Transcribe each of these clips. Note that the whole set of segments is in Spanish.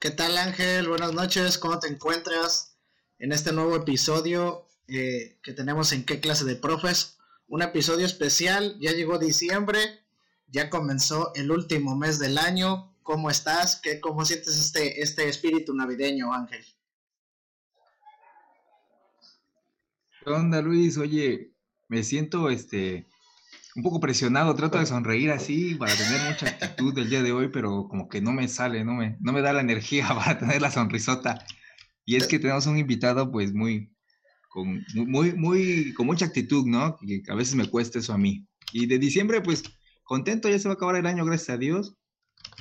¿Qué tal Ángel? Buenas noches, ¿cómo te encuentras en este nuevo episodio eh, que tenemos en qué clase de profes? Un episodio especial, ya llegó diciembre, ya comenzó el último mes del año. ¿Cómo estás? ¿Qué, ¿Cómo sientes este, este espíritu navideño, Ángel? ¿Qué onda, Luis? Oye, me siento este un poco presionado, trato de sonreír así para tener mucha actitud del día de hoy, pero como que no me sale, no me, no me da la energía para tener la sonrisota. Y es que tenemos un invitado pues muy, con, muy, muy, con mucha actitud, ¿no? Que a veces me cuesta eso a mí. Y de diciembre pues contento, ya se va a acabar el año, gracias a Dios.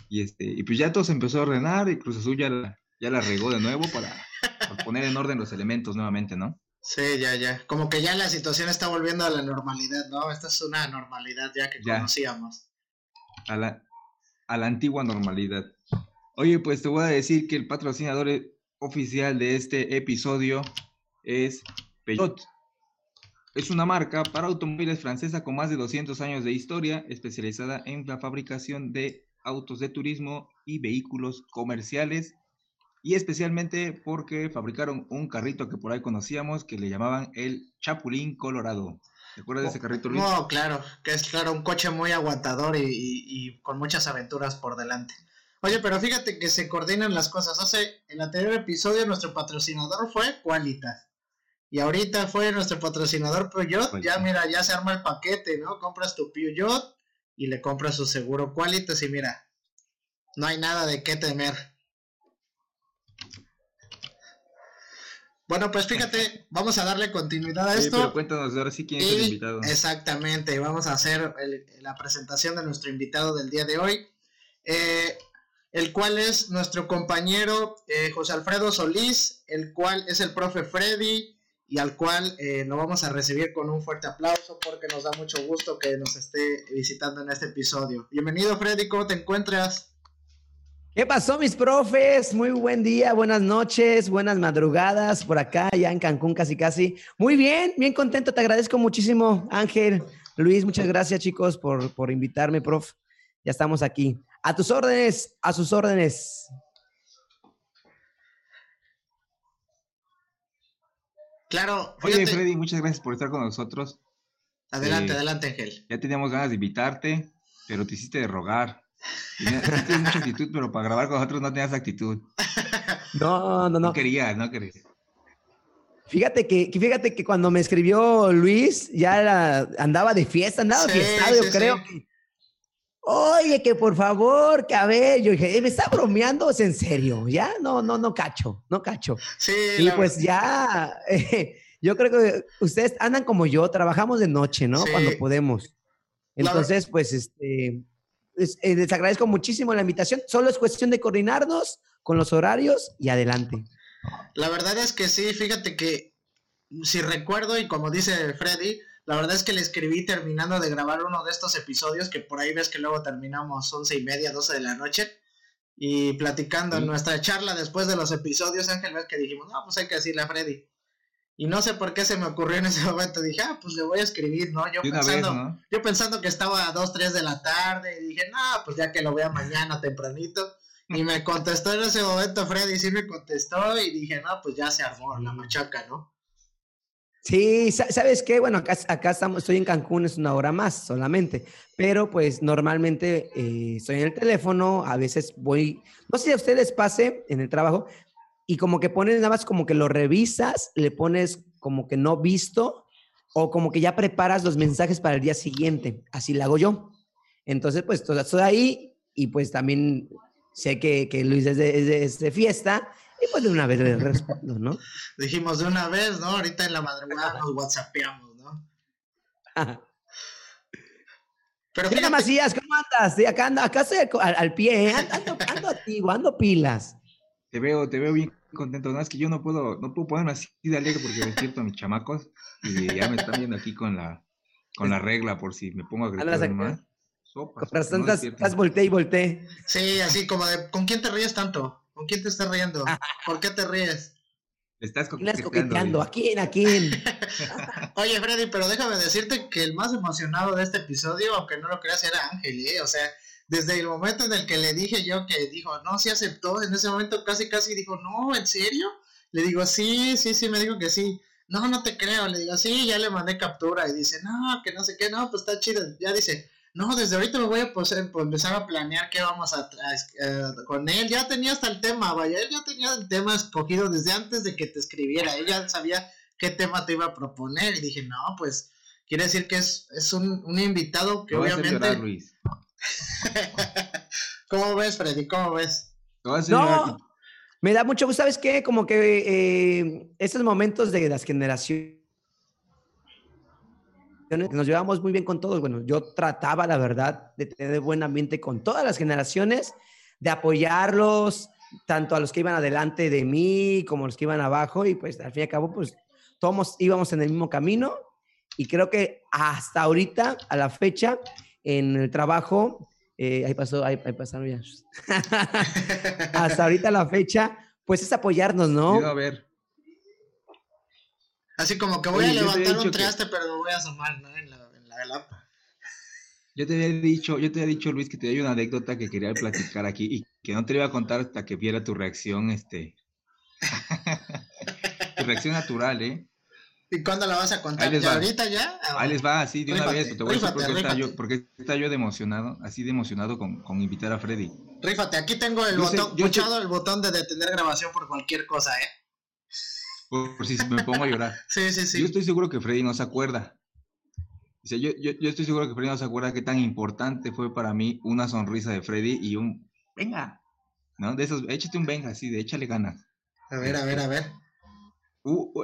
Y, este, y pues ya todo se empezó a ordenar y Cruz Azul ya la, ya la regó de nuevo para, para poner en orden los elementos nuevamente, ¿no? Sí, ya, ya. Como que ya la situación está volviendo a la normalidad, ¿no? Esta es una normalidad ya que conocíamos. A la, a la antigua normalidad. Oye, pues te voy a decir que el patrocinador oficial de este episodio es Peugeot. Es una marca para automóviles francesa con más de 200 años de historia, especializada en la fabricación de autos de turismo y vehículos comerciales y especialmente porque fabricaron un carrito que por ahí conocíamos que le llamaban el Chapulín Colorado. ¿Te acuerdas de ese carrito, Luis? No, claro, que es claro, un coche muy aguantador y, y, con muchas aventuras por delante. Oye, pero fíjate que se coordinan las cosas. Hace, en el anterior episodio nuestro patrocinador fue Qualitas. Y ahorita fue nuestro patrocinador Peugeot. Ya mira, ya se arma el paquete, ¿no? Compras tu Peugeot y le compras su seguro Qualitas y mira, no hay nada de qué temer. Bueno, pues fíjate, vamos a darle continuidad a esto. pero cuéntanos ahora sí quién es el invitado. Exactamente, vamos a hacer la presentación de nuestro invitado del día de hoy, eh, el cual es nuestro compañero eh, José Alfredo Solís, el cual es el profe Freddy y al cual eh, lo vamos a recibir con un fuerte aplauso porque nos da mucho gusto que nos esté visitando en este episodio. Bienvenido Freddy, ¿cómo te encuentras? ¿Qué pasó, mis profes? Muy buen día, buenas noches, buenas madrugadas por acá, ya en Cancún casi casi. Muy bien, bien contento, te agradezco muchísimo, Ángel, Luis, muchas gracias chicos por, por invitarme, prof. Ya estamos aquí. A tus órdenes, a sus órdenes. Claro. Oye, Freddy, muchas gracias por estar con nosotros. Adelante, eh, adelante, Ángel. Ya teníamos ganas de invitarte, pero te hiciste de rogar. Tienes mucha actitud, pero para grabar con nosotros no tenías actitud. No, no, no. No quería, no quería. Fíjate que, fíjate que cuando me escribió Luis, ya andaba de fiesta, andaba de fiesta, yo creo que. Oye, que por favor, que a ver, yo dije, ¿me está bromeando? ¿Es en serio? Ya, no, no, no cacho, no cacho. Sí. Y pues ya, yo creo que ustedes andan como yo, trabajamos de noche, ¿no? Cuando podemos. Entonces, pues, este, eh, les agradezco muchísimo la invitación. Solo es cuestión de coordinarnos con los horarios y adelante. La verdad es que sí, fíjate que si recuerdo y como dice Freddy, la verdad es que le escribí terminando de grabar uno de estos episodios que por ahí ves que luego terminamos once y media, doce de la noche y platicando en nuestra charla después de los episodios, Ángel, ves que dijimos, no, pues hay que decirle a Freddy. Y no sé por qué se me ocurrió en ese momento. Dije, ah, pues le voy a escribir, ¿no? Yo, pensando, yo pensando que estaba a 2, 3 de la tarde. Y dije, no, pues ya que lo vea mañana tempranito. Y me contestó en ese momento Freddy, sí me contestó. Y dije, no, pues ya se armó la machaca, ¿no? Sí, ¿sabes qué? Bueno, acá, acá estamos, estoy en Cancún, es una hora más solamente, pero pues normalmente eh, estoy en el teléfono, a veces voy, no sé si a ustedes pase en el trabajo, y como que pones nada más como que lo revisas, le pones como que no visto o como que ya preparas los mensajes para el día siguiente. Así lo hago yo. Entonces, pues todo estoy ahí y pues también sé que, que Luis es de, es, de, fiesta y pues de una vez le respondo, ¿no? Dijimos de una vez, ¿no? Ahorita en la madrugada nos whatsappeamos, ¿no? Pero Mira, fíjate, Macías, ¿cómo andas? Sí, acá ando, acá estoy al, pie, ¿eh? ando, ando activo, ando pilas. Te veo, te veo bien contento. No, es que yo no puedo, no puedo ponerme así de alegre porque despierto a mis chamacos y ya me están viendo aquí con la, con la regla por si me pongo a gritar más. Sopas, Con no estás, volteé y volteé. sí, así como de, ¿con quién te ríes tanto? ¿Con quién te estás riendo? ¿Por qué te ríes? Estás ¿Quién estás coqueteando. coqueteando? ¿A quién? ¿A quién? Oye, Freddy, pero déjame decirte que el más emocionado de este episodio, aunque no lo creas, era Ángel, ¿eh? O sea, desde el momento en el que le dije yo que dijo, no, sí aceptó, en ese momento casi, casi dijo, no, ¿en serio? Le digo, sí, sí, sí, me dijo que sí. No, no te creo, le digo, sí, ya le mandé captura y dice, no, que no sé qué, no, pues está chido. Ya dice, no, desde ahorita me voy a pues, em- pues, empezar a planear qué vamos a traer con él. Ya tenía hasta el tema, vaya, él ya tenía el tema escogido desde antes de que te escribiera. Él ya sabía qué tema te iba a proponer. Y dije, no, pues quiere decir que es, es un, un invitado que obviamente... llorar, Luis. ¿Cómo ves, Freddy? ¿Cómo ves? No, me da mucho gusto, ¿sabes qué? Como que eh, estos momentos de las generaciones, nos llevamos muy bien con todos. Bueno, yo trataba, la verdad, de tener buen ambiente con todas las generaciones, de apoyarlos, tanto a los que iban adelante de mí como a los que iban abajo, y pues al fin y al cabo, pues todos íbamos en el mismo camino. Y creo que hasta ahorita, a la fecha, en el trabajo, eh, ahí pasó, ahí, ahí pasaron ya. hasta ahorita la fecha, pues es apoyarnos, ¿no? A ver. Así como que voy Oye, a levantar un que- traste, pero lo voy a asomar, ¿no? En la, en la lapa. Yo te había dicho, yo te había dicho, Luis, que te hay una anécdota que quería platicar aquí y que no te la iba a contar hasta que viera tu reacción, este. tu reacción natural, ¿eh? ¿Y cuándo la vas a contar? ¿Ya va. ahorita ya? Ahí les va, así de una Rífate, vez. Te voy a decir rífate, por qué está rífate. yo, por qué está yo de emocionado, así de emocionado con, con invitar a Freddy. Rífate, aquí tengo el Yo sé- botón, sé- puchado el botón de detener grabación por cualquier cosa, ¿eh? Por, por si me pongo a llorar. Sí, sí, sí. Yo estoy seguro que Freddy no se acuerda. O sea, yo, yo, yo estoy seguro que Freddy no se acuerda qué tan importante fue para mí una sonrisa de Freddy y un venga, ¿no? De esos, échate un venga, así, de échale ganas. A ver, a ver, a ver.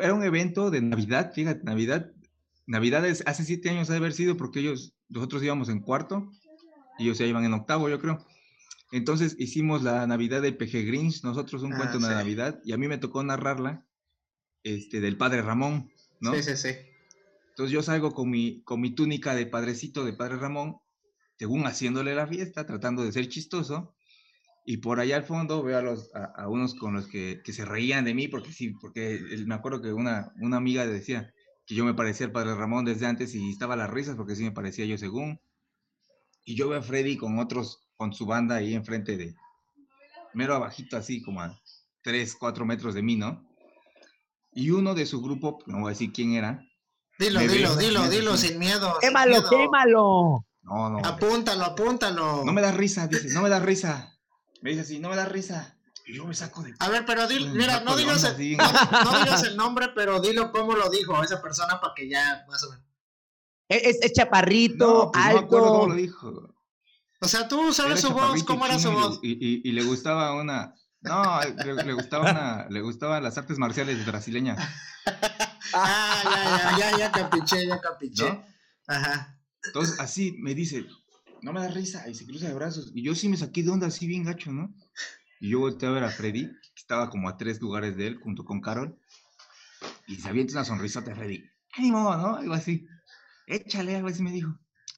Era un evento de Navidad, fíjate, Navidad. Navidad es, hace siete años ha de haber sido porque ellos, nosotros íbamos en cuarto y ellos ya iban en octavo, yo creo. Entonces hicimos la Navidad de PG Grinch, nosotros un Ah, cuento de sí. Navidad y a mí me tocó narrarla este, del padre Ramón, ¿no? Sí, sí, sí. Entonces yo salgo con mi, con mi túnica de padrecito de padre Ramón, según haciéndole la fiesta, tratando de ser chistoso. Y por allá al fondo veo a, los, a, a unos con los que, que se reían de mí, porque sí, porque me acuerdo que una, una amiga decía que yo me parecía al padre Ramón desde antes y estaba a las risas porque sí me parecía yo según. Y yo veo a Freddy con otros, con su banda ahí enfrente de, mero abajito así, como a 3, 4 metros de mí, ¿no? Y uno de su grupo, no voy a decir quién era, Dilo, Me dilo, dilo, me dilo, sin miedo. sin ¡Quémalo, miedo. quémalo! no, no, Apúntalo, apúntalo. No me da risa, dice, no me da risa. Me dice así, no me da risa. Y yo me saco de... A ver, pero dilo, mira, no digas, onda, el, así. no, no digas el nombre, pero dilo cómo lo dijo esa persona para que ya más o menos. Es, es chaparrito, No, pues no me acuerdo cómo alto. lo dijo. O sea, tú sabes Era su voz, cómo era su voz. Y, y- y le gustaba una... No, le, le gustaba una, le gustaban las artes marciales brasileñas, Ah, ya, ya, ya, ya capiché, ya capiché. ¿no? Ajá. Entonces, así me dice, no me da risa, y se cruza de brazos. Y yo sí me saqué de onda así bien gacho, ¿no? Y yo volteé a ver a Freddy, que estaba como a tres lugares de él, junto con Carol, y se avienta una sonrisota a Freddy. ¡Ánimo, no! Algo así. Échale, algo así me dijo.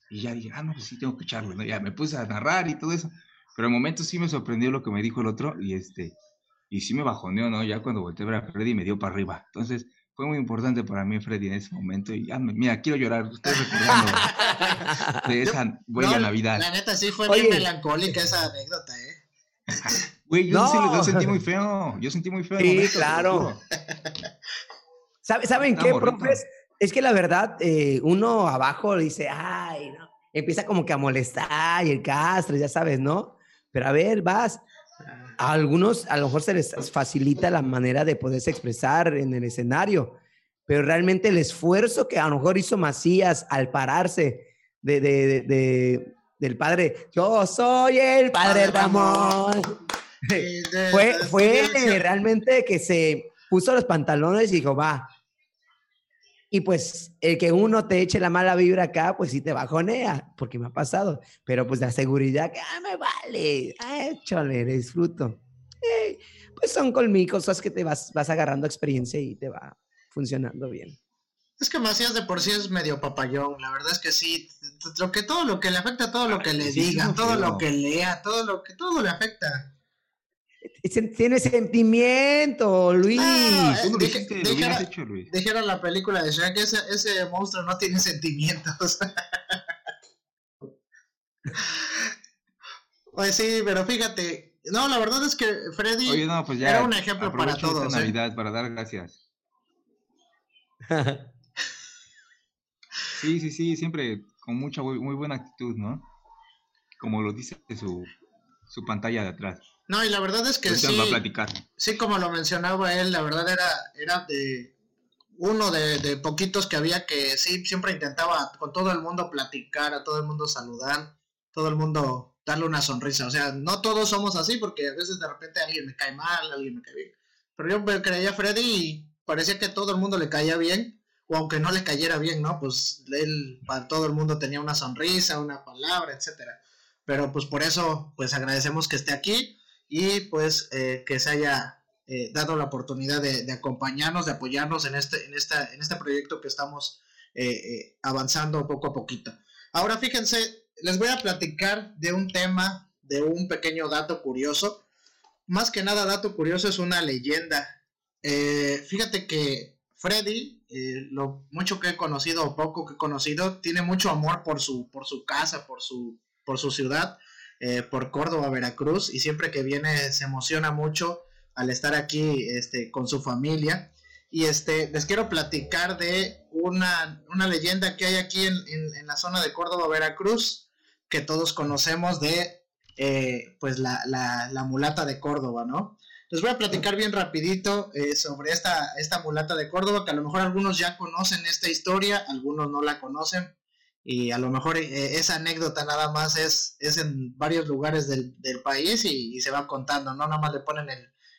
Y ya dije, ah, no, pues sí, tengo que echarlo, ¿no? Ya me puse a narrar y todo eso. Pero en momentos sí me sorprendió lo que me dijo el otro, y este, y sí me bajoneó, ¿no? Ya cuando volteé a ver a Freddy me dio para arriba. Entonces, fue muy importante para mí Freddy en ese momento, y ya, me- mira, quiero llorar, estoy recordando de esa buena No, Navidad. La neta sí fue Oye. bien melancólica esa anécdota, ¿eh? Güey, yo, sí, No. yo sentí muy feo. Yo sentí muy feo. Sí, momento, claro. juro. ¿Sabe- ¿Saben Está qué, morrito. profes? Es que la verdad, eh, uno abajo dice, ay, no. Empieza como que a molestar y el castro, ya sabes, ¿no? Pero a ver, vas. A algunos a lo mejor se les facilita la manera de poderse expresar en el escenario, pero realmente el esfuerzo que a lo mejor hizo Macías al pararse de, de- de- de- del padre, yo soy el padre Padre Ramón. Fue, fue realmente que se puso los pantalones y dijo, va. Y pues el que uno te eche la mala vibra acá, pues sí te bajonea, porque me ha pasado. Pero pues la seguridad, que ah, me vale, ah, échale, disfruto. Eh, pues son colmicos, cosas que te vas, vas agarrando experiencia y te va funcionando bien. Es que Macías de por sí es medio papayón, la verdad es que sí, lo que todo lo que le afecta, todo lo que le diga, todo lo que lea, todo lo que todo le afecta. Tiene sentimiento, Luis. Ah, Dijeron la película de Shrek, ese, ese monstruo no tiene sentimientos. pues sí, pero fíjate, no, la verdad es que Freddy pues era un ejemplo para todos. ¿eh? Navidad para dar gracias. sí, sí, sí, siempre con mucha muy buena actitud, ¿no? Como lo dice su, su pantalla de atrás. No, y la verdad es que sí. Sí, como lo mencionaba él, la verdad era, era de uno de, poquitos que había que sí, siempre intentaba con todo el mundo platicar, a todo el mundo saludar, todo el mundo darle una sonrisa. O sea, no todos somos así porque a veces de repente alguien me cae mal, alguien me cae bien. Pero yo creía a Freddy y parecía que todo el mundo le caía bien, o aunque no le cayera bien, ¿no? Pues él para todo el mundo tenía una sonrisa, una palabra, etcétera. Pero pues por eso, pues agradecemos que esté aquí y pues eh, que se haya eh, dado la oportunidad de, acompañarnos, de apoyarnos en este, en esta, en este proyecto que estamos eh, avanzando poco a poquito. Ahora fíjense, les voy a platicar de un tema, de un pequeño dato curioso. Más que nada dato curioso es una leyenda. fíjate que Freddy, lo mucho que he conocido o poco que he conocido, tiene mucho amor por su, por su casa, por su, por su ciudad, eh, por Córdoba, Veracruz, y siempre que viene se emociona mucho al estar aquí este, con su familia. Y este, les quiero platicar de una, leyenda que hay aquí en, la zona de Córdoba, Veracruz, que todos conocemos de eh, pues la, la, mulata de Córdoba, ¿no? Les voy a platicar bien rapidito eh, sobre esta, esta mulata de Córdoba, que a lo mejor algunos ya conocen esta historia, algunos no la conocen, y a lo mejor eh, esa anécdota nada más es, es en varios lugares del, país y, se va contando, no nada más le ponen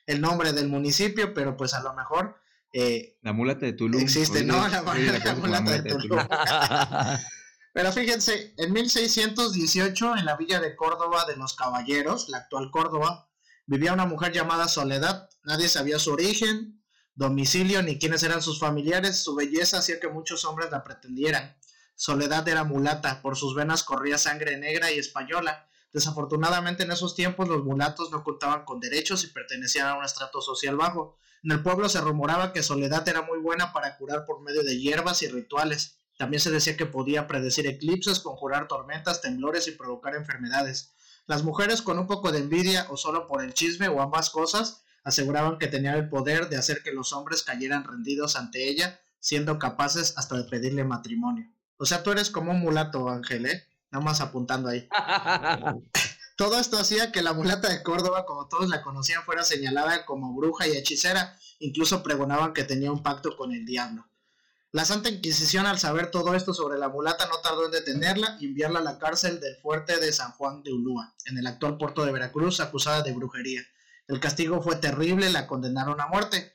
el, nombre del municipio, pero pues a lo mejor... Eh, la mulata de Tulum. Existe, ¿no? La, mulata, de Tulum. pero fíjense, en 1618 en la villa de Córdoba de los Caballeros, la actual Córdoba, vivía una mujer llamada Soledad, nadie sabía su origen, domicilio ni quiénes eran sus familiares, su belleza hacía que muchos hombres la pretendieran. Soledad era mulata, por sus venas corría sangre negra y española. Desafortunadamente en esos tiempos los mulatos no contaban con derechos y pertenecían a un estrato social bajo. En el pueblo se rumoraba que Soledad era muy buena para curar por medio de hierbas y rituales. También se decía que podía predecir eclipses, conjurar tormentas, temblores y provocar enfermedades. Las mujeres con un poco de envidia o solo por el chisme o ambas cosas aseguraban que tenía el poder de hacer que los hombres cayeran rendidos ante ella, siendo capaces hasta de pedirle matrimonio. O sea, tú eres como un mulato, Ángel, ¿eh? Nada más apuntando ahí. Todo esto hacía que la mulata de Córdoba, como todos la conocían, fuera señalada como bruja y hechicera. Incluso pregonaban que tenía un pacto con el diablo. La Santa Inquisición, al saber todo esto sobre la mulata, no tardó en detenerla y enviarla a la cárcel del fuerte de San Juan de Ulúa, en el actual puerto de Veracruz, acusada de brujería. El castigo fue terrible, la condenaron a muerte.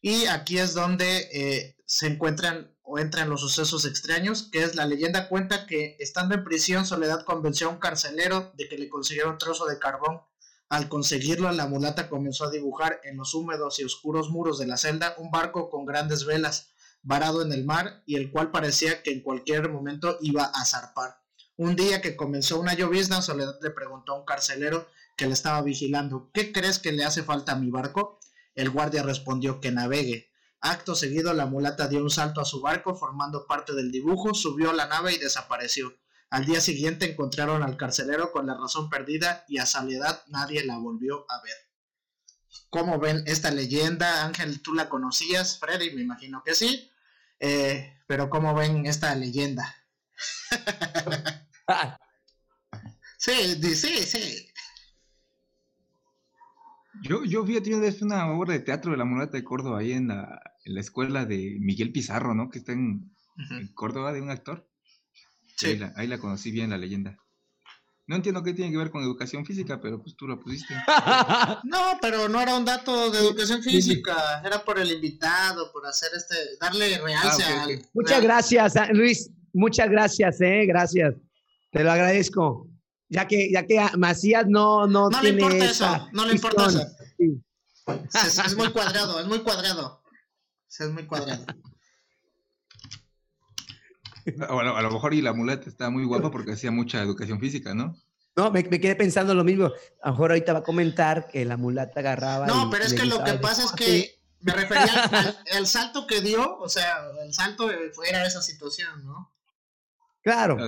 Y aquí es donde eh, se encuentran o entran los sucesos extraños, que es la leyenda cuenta que estando en prisión Soledad convenció a un carcelero de que le consiguiera un trozo de carbón. Al conseguirlo, la mulata comenzó a dibujar en los húmedos y oscuros muros de la celda un barco con grandes velas, varado en el mar y el cual parecía que en cualquier momento iba a zarpar. Un día que comenzó una llovizna, Soledad le preguntó a un carcelero que le estaba vigilando, ¿qué crees que le hace falta a mi barco? El guardia respondió que navegue. Acto seguido, la mulata dio un salto a su barco formando parte del dibujo, subió a la nave y desapareció. Al día siguiente encontraron al carcelero con la razón perdida y a Soledad nadie la volvió a ver. ¿Cómo ven esta leyenda? Ángel, ¿tú la conocías? Freddy, me imagino que sí. Eh, pero ¿cómo ven esta leyenda? sí, sí, sí. Yo, yo vi una obra de teatro de la mulata de Córdoba ahí en la, en la escuela de Miguel Pizarro, ¿no? Que está en, Córdoba de un actor. Sí. Ahí la, conocí bien la leyenda. No entiendo qué tiene que ver con educación física, pero pues tú lo pusiste. No, pero no era un dato de educación física, era por el invitado, por hacer este, darle realce Ah, ok, al- ok. Muchas gracias, Luis. Muchas gracias, eh, gracias. Te lo agradezco. Ya que, ya que ah, Macías no, no, No le tiene importa esa eso, no le importa eso. Sí. Es, es muy cuadrado, es muy cuadrado. Es muy cuadrado. Bueno, a lo mejor y la mulata está muy guapa porque hacía mucha educación física, ¿no? No, me, me quedé pensando lo mismo. A lo mejor ahorita va a comentar que la mulata agarraba. No, pero es le que lo que pasa es deporte. que me refería al, al- al salto que dio, o sea, el salto era esa situación, ¿no? Claro.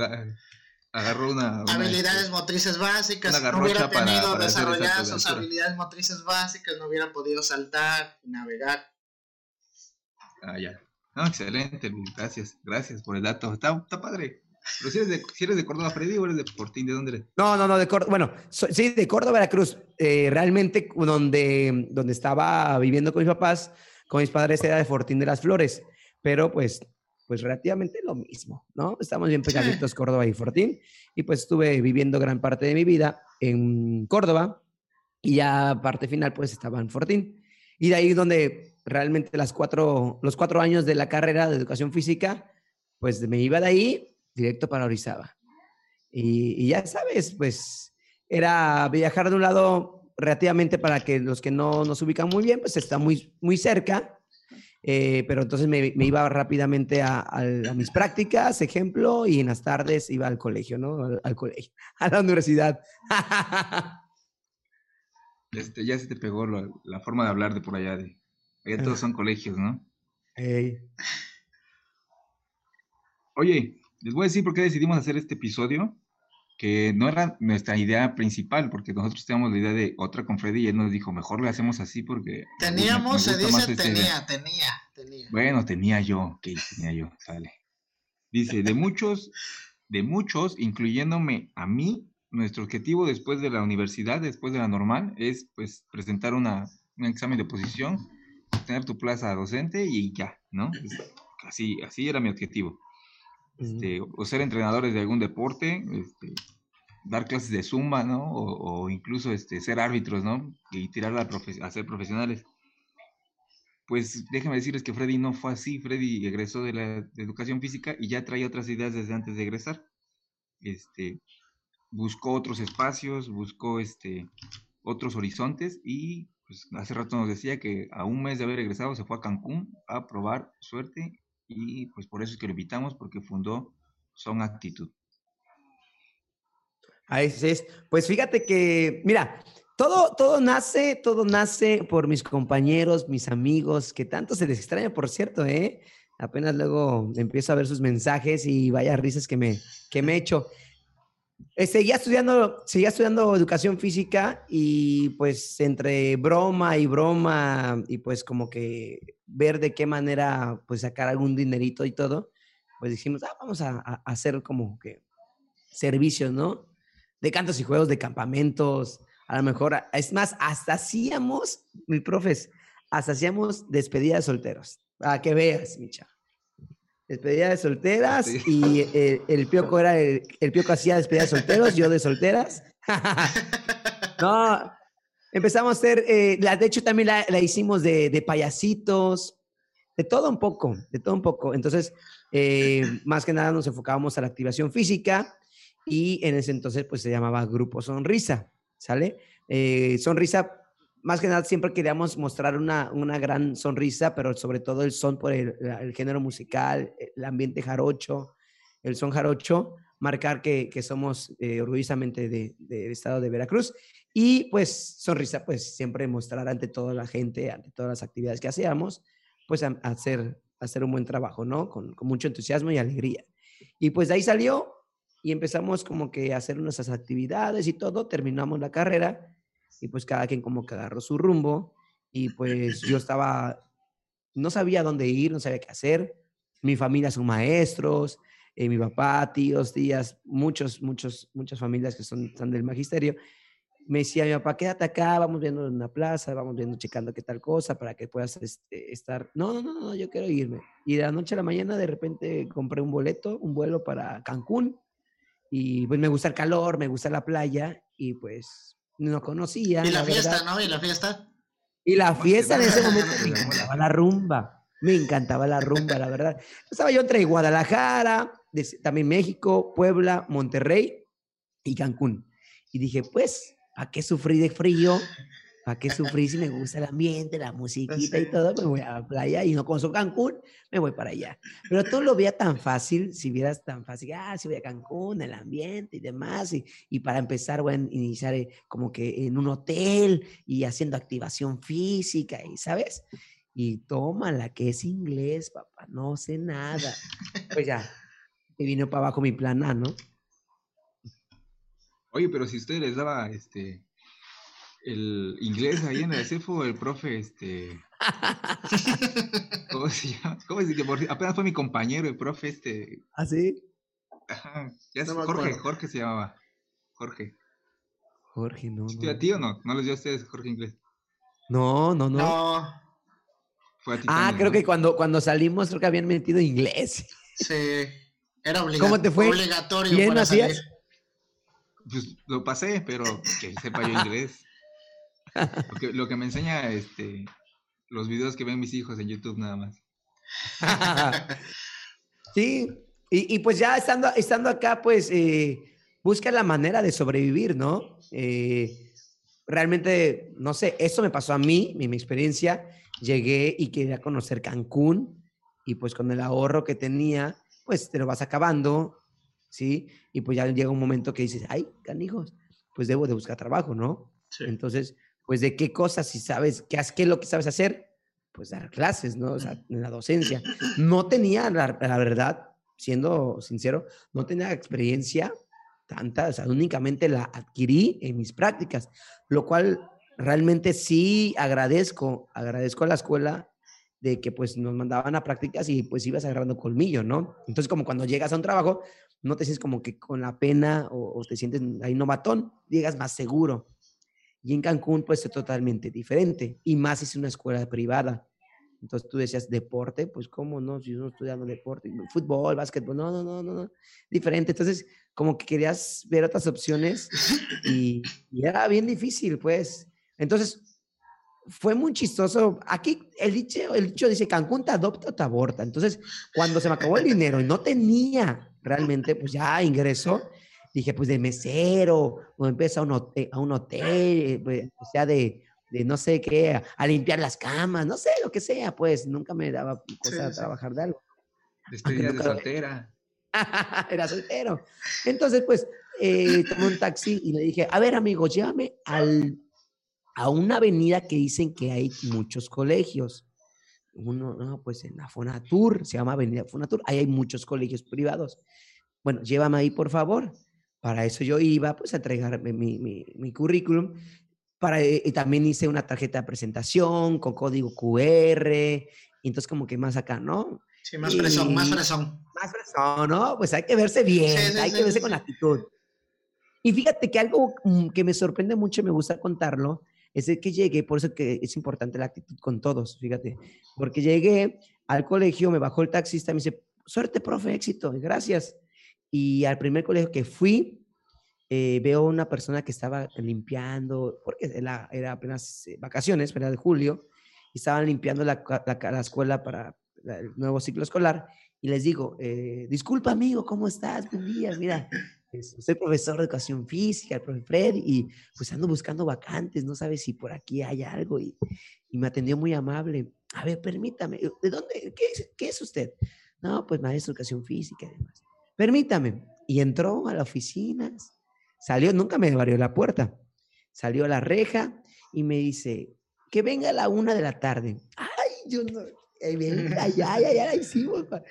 Aga- Agarró una... una, habilidades este, motrices básicas, una no hubiera tenido desarrolladas de sus habilidades motrices básicas, no hubiera podido saltar y navegar. Ah, ya. No, excelente. Gracias, gracias por el dato. Está, está padre. Pero si eres, de, si eres de Córdoba, Freddy, o eres de Portín, ¿de dónde eres? No, no, no, de Córdoba. Bueno, so- sí, de Córdoba, Veracruz. Eh, realmente, donde, donde estaba viviendo con mis papás, con mis padres, era de Fortín de las Flores. Pero pues, pues relativamente lo mismo, ¿no? Estamos bien pegaditos, Córdoba y Fortín. Y pues estuve viviendo gran parte de mi vida en Córdoba. Y ya parte final, pues estaba en Fortín. Y de ahí donde realmente las cuatro, los cuatro años de la carrera de educación física, pues me iba de ahí directo para Orizaba. Y, y ya sabes, pues era viajar de un lado relativamente para que los que no nos ubican muy bien, pues está muy, muy cerca. Eh, pero entonces me, me iba rápidamente a, mis prácticas, ejemplo, y en las tardes iba al colegio, ¿no? Al, al colegio, a la universidad. Este, ya se te pegó la, la forma de hablar de por allá. De, allá todos son colegios, ¿no? Oye, les voy a decir por qué decidimos hacer este episodio, que no era nuestra idea principal, porque nosotros teníamos la idea de otra con Freddy y él nos dijo, mejor le hacemos así porque... me- me Teníamos, se dice esta idea". tenía, tenía, tenía. Bueno, tenía yo, tenía yo, sale. Dice, de muchos, de muchos, incluyéndome a mí, nuestro objetivo después de la universidad, después de la normal, es pues presentar una, un examen de posición, tener tu plaza docente y ya, ¿no? Así, así era mi objetivo. Este, o ser entrenadores de algún deporte, este, dar clases de zumba, ¿no? O, incluso este, ser árbitros, ¿no? Y tirar a, profe- a ser profesionales. Pues déjenme decirles que Freddy no fue así. Freddy egresó de la educación física y ya traía otras ideas desde antes de egresar. Este, buscó otros espacios, buscó este, otros horizontes y pues hace rato nos decía que a un mes de haber egresado se fue a Cancún a probar suerte y pues por eso es que lo invitamos porque fundó Son Actitud. Ahí es. Pues fíjate que, mira, todo, todo nace, todo nace por mis compañeros, mis amigos, que tanto se les extraña, por cierto, ¿eh? Apenas luego empiezo a ver sus mensajes y vaya risas que me, que me. Eh, seguía estudiando, seguía estudiando educación física y pues entre broma y broma y pues como que ver de qué manera pues sacar algún dinerito y todo, pues dijimos, ah, vamos a, hacer como que servicios, ¿no? De cantos y juegos, de campamentos, a lo mejor, es más, hasta hacíamos, mi profes, hasta hacíamos despedida de solteros, para que veas, Micha. Despedida de solteras Sí. y eh, el pioco era, el, el pioco hacía despedida de solteros, yo de solteras. no, empezamos a hacer, eh, la, de hecho también la, la hicimos de, de payasitos, de todo un poco, de todo un poco. Entonces, eh, más que nada nos enfocábamos a la activación física y en ese entonces pues se llamaba Grupo Sonrisa, ¿sale? Eh, sonrisa, más que nada siempre queríamos mostrar una, una gran sonrisa, pero sobre todo el son por el, el género musical, el ambiente jarocho, el son jarocho, marcar que, que somos eh, orgullosamente de- del estado de Veracruz y pues sonrisa, pues siempre mostrar ante toda la gente, ante todas las actividades que hacíamos, pues a, a hacer, a hacer un buen trabajo, ¿no? Con, con mucho entusiasmo y alegría. Y pues de ahí salió y empezamos como que a hacer nuestras actividades y todo, terminamos la carrera y pues cada quien como que agarró su rumbo y pues yo estaba, no sabía dónde ir, no sabía qué hacer, mi familia son maestros, eh, mi papá, tíos, tías, muchos, muchos, muchas familias que son, están del magisterio, me decía mi papá, quédate acá, vamos viendo en una plaza, vamos viendo, checando qué tal cosa para que puedas este, estar. No, no, no, no, yo quiero irme. Y de la noche a la mañana de repente compré un boleto, un vuelo para Cancún Y pues me gusta el calor, me gusta la playa y pues no conocía. Y la, la fiesta, verdad. ¿no? Y la fiesta. Y la fiesta en ese momento me encantaba la rumba. Me encantaba la rumba, la verdad. Estaba yo entre Guadalajara, también México, Puebla, Monterrey y Cancún. Y dije, pues, ¿para qué sufrir de frío? ¿Para qué sufrir si me gusta el ambiente, la musiquita y todo? Me voy a la playa y no conozco Cancún, me voy para allá. Pero tú lo veías tan fácil, si vieras tan fácil, ah, si voy a Cancún, el ambiente y demás. Y, y para empezar, voy a iniciar eh, como que en un hotel y haciendo activación física, y ¿sabes? Y tómala, que es inglés, papá, no sé nada. Pues ya, me vino para abajo mi plan A, ¿no? Oye, pero si usted les daba este el inglés ahí en el CEFO, el profe, este. ¿Cómo se llama? ¿Cómo se llama? Apenas fue mi compañero, el profe, este. ¿Así? ajá, ya No sé, Jorge, acuerdo. Jorge se llamaba. Jorge. Jorge, no. ¿Sí, ¿A No, ti o no? ¿No les dio a ustedes Jorge inglés? no, no. no. No, Fue a ti Ah, también, creo ¿no? que cuando, cuando salimos, creo que habían metido inglés. sí. Era obliga- ¿Cómo te fue? obligatorio ¿Bien para hacías? salir. Pues lo pasé, pero que sepa yo inglés. Lo que, lo que me enseña este los videos que ven mis hijos en YouTube nada más. sí, y, y pues ya estando, estando acá, pues eh, busca la manera de sobrevivir, ¿no? Eh, realmente, no sé, eso me pasó a mí, mi, mi experiencia. Llegué y quería conocer Cancún y pues con el ahorro que tenía, pues te lo vas acabando, ¿sí? Y pues ya llega un momento que dices, ay, canijos, pues debo de buscar trabajo, ¿no? Sí. Entonces, pues de qué cosas, si sabes, qué, has- qué es lo que sabes hacer, pues dar clases, ¿no? O sea, en la docencia. No tenía, la, la verdad, siendo sincero, no tenía experiencia tanta, o sea, únicamente la adquirí en mis prácticas, lo cual realmente sí agradezco, agradezco a la escuela de que pues nos mandaban a prácticas y pues ibas agarrando colmillo, ¿no? Entonces como cuando llegas a un trabajo, no te sientes como que con la pena o, o te sientes ahí novatón, llegas más seguro. Y en Cancún pues es totalmente diferente y más es una escuela privada. Entonces tú decías deporte, pues cómo no, si yo no estoy dando deporte, fútbol, básquetbol, no, no, no, no, no, diferente. Entonces como que querías ver otras opciones y, y era bien difícil, pues. Entonces fue muy chistoso. Aquí el dicho, el dicho dice Cancún te adopta o te aborta. Entonces cuando se me acabó el dinero y no tenía realmente, pues ya ingreso, dije pues de mesero o empecé a un hotel, a un hotel eh, pues, o sea de de no sé qué, a, a limpiar las camas, no sé, lo que sea, pues nunca me daba cosa sí. trabajar de algo. Despedidas de soltera. Era soltero. Entonces, pues, eh, tomé un taxi y le dije, a ver, amigo, llévame al, a una avenida que dicen que hay muchos colegios. Uno, no, pues en la Fonatur, se llama Avenida Fonatur, ahí hay muchos colegios privados. Bueno, llévame ahí, por favor. Para eso yo iba, pues, a entregarme mi, mi, mi currículum. Para, eh, y también hice una tarjeta de presentación con código QR. Y entonces, como que más acá, ¿no? Sí, más fresón, más Y- fresón. más fresón, ¿no? Pues hay que verse bien, Sí, sí, hay sí, que verse con actitud. Y fíjate que algo mm, que me sorprende mucho y me gusta contarlo es el que llegué, por eso que es importante la actitud con todos, fíjate, porque llegué al colegio, me bajó el taxista, me dice, suerte, profe, éxito, y gracias. Y al primer colegio que fui, eh, veo una persona que estaba limpiando, porque era, era apenas eh, vacaciones, era de julio, y estaban limpiando la, la la escuela para el nuevo ciclo escolar, y les digo, eh, disculpa amigo, ¿cómo estás? Buen día, mira, soy profesor de educación física, el profe Fred, y pues ando buscando vacantes, no sabes si por aquí hay algo, y, y me atendió muy amable. A ver, permítame, ¿de dónde? ¿Qué qué es usted? No, pues maestro de educación física y demás. Permítame. Y entró a la oficina, salió, nunca me abrió la puerta, salió a la reja y me dice, que venga a la una de la tarde. Ay, yo no, eh, venga, ya, ya, ya la hicimos. pa".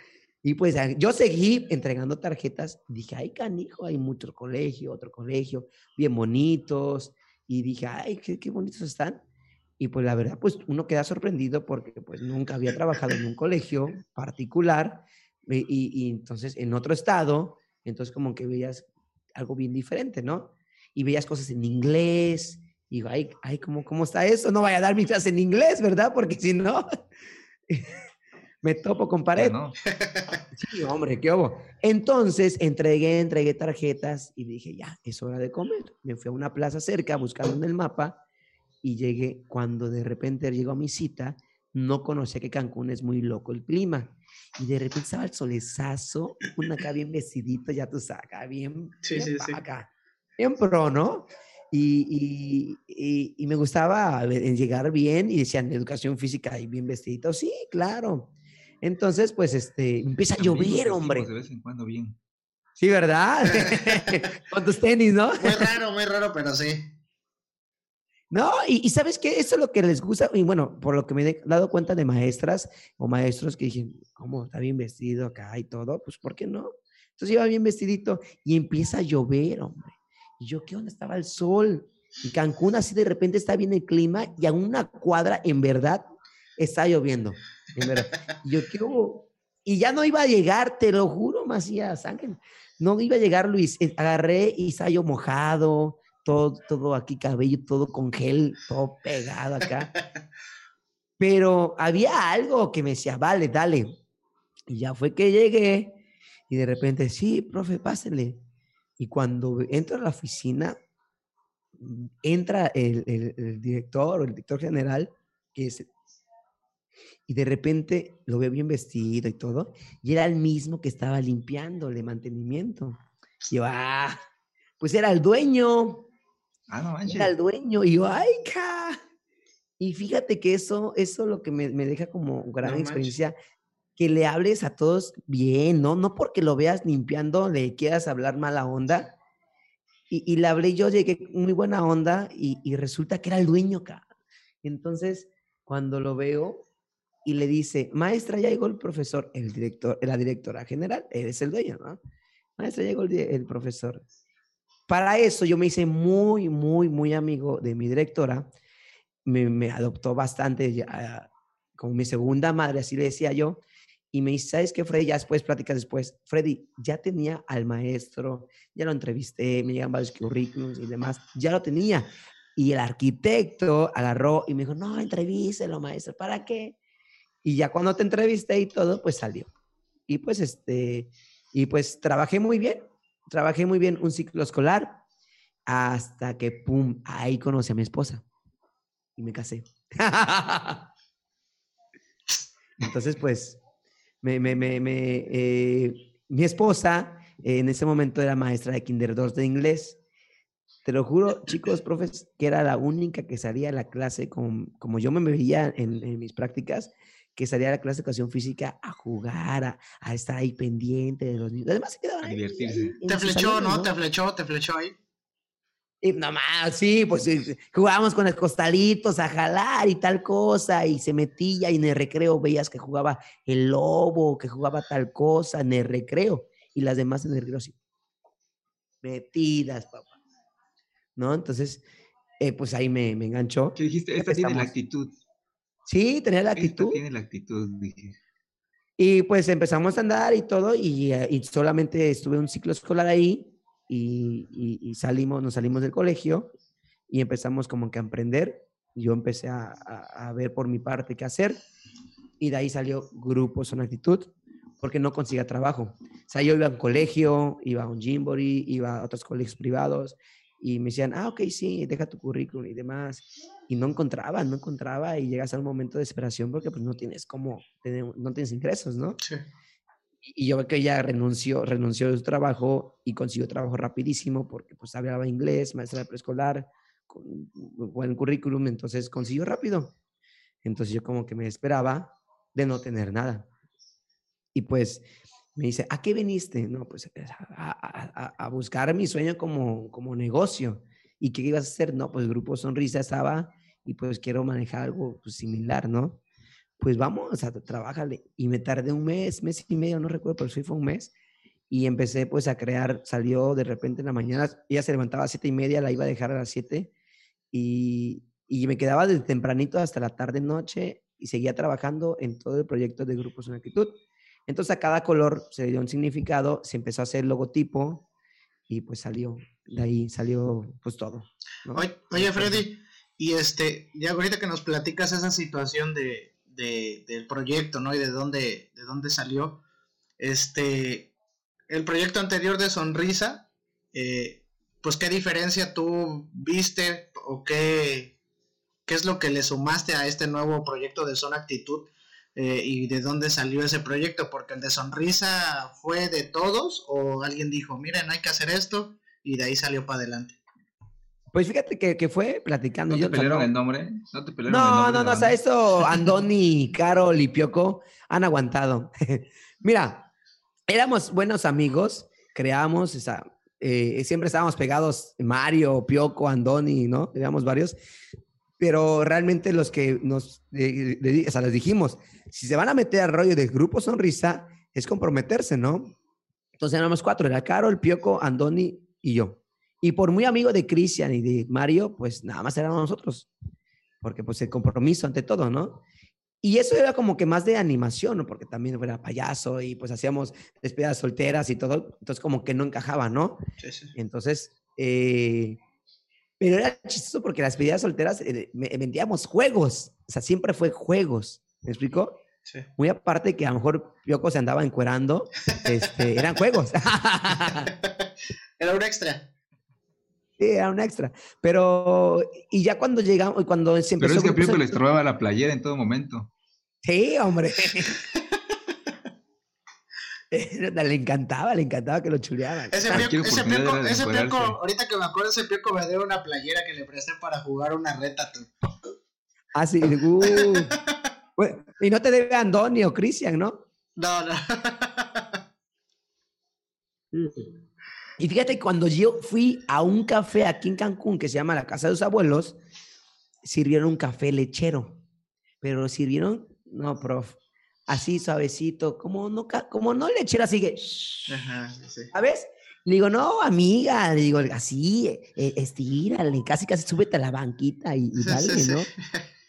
Y pues ah, yo seguí entregando tarjetas. Dije, ay, canijo, hay mucho colegio, otro colegio, bien bonitos. Y dije, ay, qué, qué bonitos están. Y pues la verdad, pues uno queda sorprendido porque pues nunca había trabajado en un colegio particular y, y- y entonces en otro estado, entonces como que veías algo bien diferente, ¿no? Y veías cosas en inglés. Y digo, ay, ay ¿cómo, ¿cómo está eso? No vaya a dar mi clase en inglés, ¿verdad? Porque si no... me topo con pared. ¿no? Sí, hombre, qué hubo. Entonces entregué, entregué tarjetas y dije, ya, es hora de comer. Me fui a una plaza cerca buscando en el mapa y llegué cuando de repente llego a mi cita. No conocía que Cancún es muy loco el clima. Y de repente estaba el solezazo, una acá bien vestidito, ya tú sabes, acá bien, Sí, bien sí, sí. acá, bien pro, ¿no? Y, y- y- y me gustaba llegar bien y decían educación física y bien vestidito. Sí, claro. Entonces, pues, este, empieza a llover, hombre. De vez en cuando bien. Sí, ¿verdad? Con tus tenis, ¿no? Muy raro, muy raro, pero sí. No, y, y ¿sabes qué? Eso es lo que les gusta, y bueno, por lo que me he dado cuenta de maestras o maestros que dije, ¿cómo está bien vestido acá y todo? Pues, ¿por qué no? Entonces iba bien vestidito y empieza a llover, hombre. Y yo, ¿qué onda? Estaba el sol. Y Cancún así de repente está bien el clima y a una cuadra, en verdad, está lloviendo. En verdad. Y yo, ¿qué hubo? Y ya no iba a llegar, te lo juro, Macías Ángel. No iba a llegar, Luis. Eh, Agarré y yo mojado, todo, todo aquí, cabello, todo con gel, todo pegado acá. Pero había algo que me decía, vale, dale. Y ya fue que llegué y de repente, sí, profe, pásele. Y cuando entro a la oficina, entra el, el- el director o el director general, que es, y de repente lo veo bien vestido y todo, y era el mismo que estaba limpiándole mantenimiento. Y yo, ah, pues era el dueño, Ah, no manches. el dueño. Y yo, ay, ca. Y fíjate que eso, eso lo que me, me deja como gran No manches. experiencia, que le hables a todos bien, ¿no? No porque lo veas limpiando, le quieras hablar mala onda. Y, y le hablé yo, llegué muy buena onda y, y resulta que era el dueño, ca. Entonces, cuando lo veo y le dice, maestra, ya llegó el profesor, el director, la directora general, eres el dueño, ¿no? Maestra, llegó el, el profesor. Para eso yo me hice muy, muy, muy amigo de mi directora. Me, adoptó bastante ya, como mi segunda madre, así le decía yo. Y me dice, ¿sabes qué, Freddy? Ya después, pláticas después. Freddy, ya tenía al maestro, ya lo entrevisté, me llegan varios currículums y demás, ya lo tenía. Y el arquitecto agarró y me dijo, no, entrevíselo, maestro, ¿para qué? Y ya cuando te entrevisté y todo, pues salió. Y pues, este, y pues trabajé muy bien, trabajé muy bien un ciclo escolar hasta que, pum, ahí conocí a mi esposa y me casé. Entonces, pues, me, me, me, eh, mi esposa eh, en ese momento era maestra de Kinder 2 de inglés. Te lo juro, chicos, profes, que era la única que salía a la clase, como, como yo me veía en, en mis prácticas, que salía a la clase de educación física a jugar, a, a estar ahí pendiente de los niños. Además, se quedaban A ahí, divertirse. ahí Te flechó, ¿no? Te flechó, te flechó ahí. y nomás, sí, pues jugábamos con los costalitos a jalar y tal cosa, y se metía y en el recreo veías que jugaba el lobo, que jugaba tal cosa en el recreo, y las demás en el recreo sí. Metidas, papá. ¿No? Entonces, eh, pues ahí me, me enganchó. ¿Qué dijiste? Esta tiene la actitud. Sí, tenía la Esta actitud. tiene la actitud, dije. Y pues empezamos a andar y todo, y, eh, y solamente estuve un ciclo escolar ahí, y, y- y salimos, nos salimos del colegio, y empezamos como que a emprender. Yo empecé a, a- a ver por mi parte qué hacer, y de ahí salió Grupos en Actitud, porque no conseguía trabajo. O sea, yo iba a un colegio, iba a un Gymboree, iba a otros colegios privados, y me decían, ah, ok, sí, deja tu currículum y demás. Y no encontraba, no encontraba, y llegas a un momento de desesperación porque pues no tienes cómo, tener- no tienes ingresos, ¿no? Sí. Y yo veo que ella renunció, renunció de su trabajo y consiguió trabajo rapidísimo porque pues hablaba inglés, maestra de preescolar, con buen currículum, entonces consiguió rápido. Entonces yo como que me esperaba de no tener nada. Y pues me dice, ¿a qué viniste? No, pues a, a- a- a buscar mi sueño como, como negocio. ¿Y qué ibas a hacer? No, pues Grupo Sonrisa estaba y pues quiero manejar algo pues, similar, ¿no? Pues vamos, a trabájale. Y me tardé un mes, mes y medio, no recuerdo, pero sí fue un mes. Y empecé pues a crear, salió de repente en la mañana, ella se levantaba a siete y media, la iba a dejar a las siete y, y me quedaba desde tempranito hasta la tarde, noche y seguía trabajando en todo el proyecto de Grupos en Actitud. Entonces a cada color se le dio un significado, se empezó a hacer logotipo y pues salió, de ahí salió pues todo. ¿no? Oye, oye, Freddy, y este, ya ahorita que nos platicas esa situación de, del proyecto, ¿no? Y de dónde, de dónde salió. Este, el proyecto anterior de Sonrisa, eh, pues qué diferencia tú viste o qué, qué es lo que le sumaste a este nuevo proyecto de Son Actitud eh, y de dónde salió ese proyecto, porque el de Sonrisa fue de todos o alguien dijo, miren, hay que hacer esto y de ahí salió para adelante. Pues fíjate que, fue platicando. ¿No te pelearon el nombre? ¿No te pelearon no, el nombre? No, no, o sea, eso Andoni, Carol y Pioco han aguantado. Mira, éramos buenos amigos, creamos, esa, eh, siempre estábamos pegados, Mario, Pioco, Andoni, ¿no? Éramos varios, pero realmente los que nos, o sea, les dijimos, si se van a meter al rollo del grupo Sonrisa, es comprometerse, ¿no? Entonces éramos cuatro, era Carol, Pioco, Andoni y yo. Y por muy amigo de Cristian y de Mario, pues nada más éramos nosotros, porque pues el compromiso ante todo, ¿no? Y eso era como que más de animación, ¿no? Porque también era payaso y pues hacíamos despedidas solteras y todo, entonces como que no encajaba, ¿no? Sí, sí. Entonces, eh, pero era chistoso porque las despedidas solteras eh, vendíamos juegos, o sea, siempre fue juegos, ¿me explico? Sí. Muy aparte que a lo mejor Pioco se andaba encuerando, este, eran juegos. era un extra. Sí, era un extra. Pero, y ya cuando llegamos, cuando se empezó... Pero es que Pioco les trovaba la playera en todo momento. Sí, hombre. le encantaba, le encantaba que lo chulearan. Ese pioco, ese pioco, ese pioco, ahorita que me acuerdo, ese pioco me dio una playera que le presté para jugar una reta. Tú. Ah, sí. Uh. y no te debe Andoni o Cristian, ¿no? No, no. Y fíjate, cuando yo fui a un café aquí en Cancún que se llama La Casa de los Abuelos, sirvieron un café lechero, pero sirvieron, no, prof, así suavecito, como no, como no lechero, así que, Ajá, sí. ¿sabes? Le digo, no, amiga, le digo, así, eh, estírale, casi, casi súbete a la banquita y, y dale, ¿no?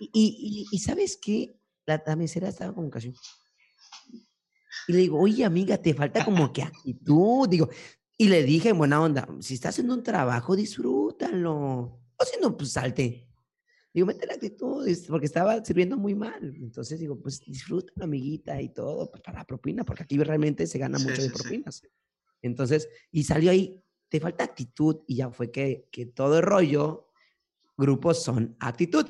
Y, y, ¿sabes qué? La, la mesera estaba como casi... Y le digo, oye, amiga, te falta como que actitud. Digo, y le dije en buena onda, si estás haciendo un trabajo, disfrútalo. O si no, pues salte. Digo, mete la actitud, porque estaba sirviendo muy mal. Entonces digo, pues disfruta, amiguita, y todo, pues para la propina, porque aquí realmente se gana mucho de propinas. Entonces, y salió ahí, te falta actitud, y ya fue que, que todo el rollo, grupos son actitud.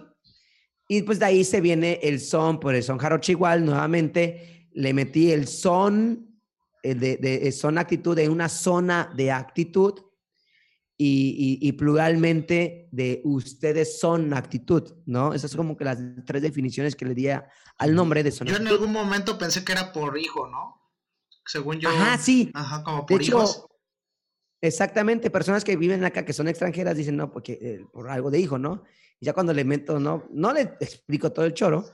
Y pues de ahí se viene el son, por el son jaroche igual, nuevamente le metí el son eh, de, de, son actitud de una zona de actitud y, y, pluralmente de ustedes son actitud, ¿no? Esas son como que las tres definiciones que le di al nombre de son Yo en algún momento pensé que era por hijo, ¿no? Según yo. Ajá, sí. Ajá, como por hijos. Exactamente, personas que viven acá, que son extranjeras, dicen, no, porque eh, por algo de hijo, ¿no? Y ya cuando le meto, no, no le explico todo el choro,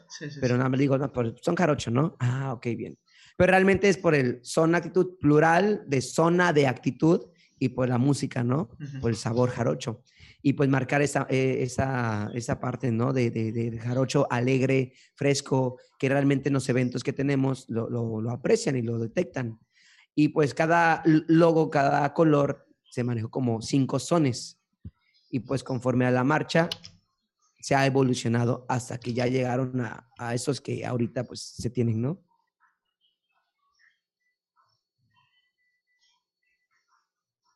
pero nada me digo, no, son carocho, ¿no? Ah, ok, bien pero realmente es por el son actitud plural de zona de actitud y por la música, ¿no? Por el sabor jarocho. Y pues marcar esa, eh, esa, esa parte, ¿no? De, de, jarocho alegre, fresco, que realmente en los eventos que tenemos lo, lo, lo, aprecian y lo detectan. Y pues cada logo, cada color se manejó como cinco sones. Y pues conforme a la marcha, se ha evolucionado hasta que ya llegaron a, a esos que ahorita pues se tienen, ¿no?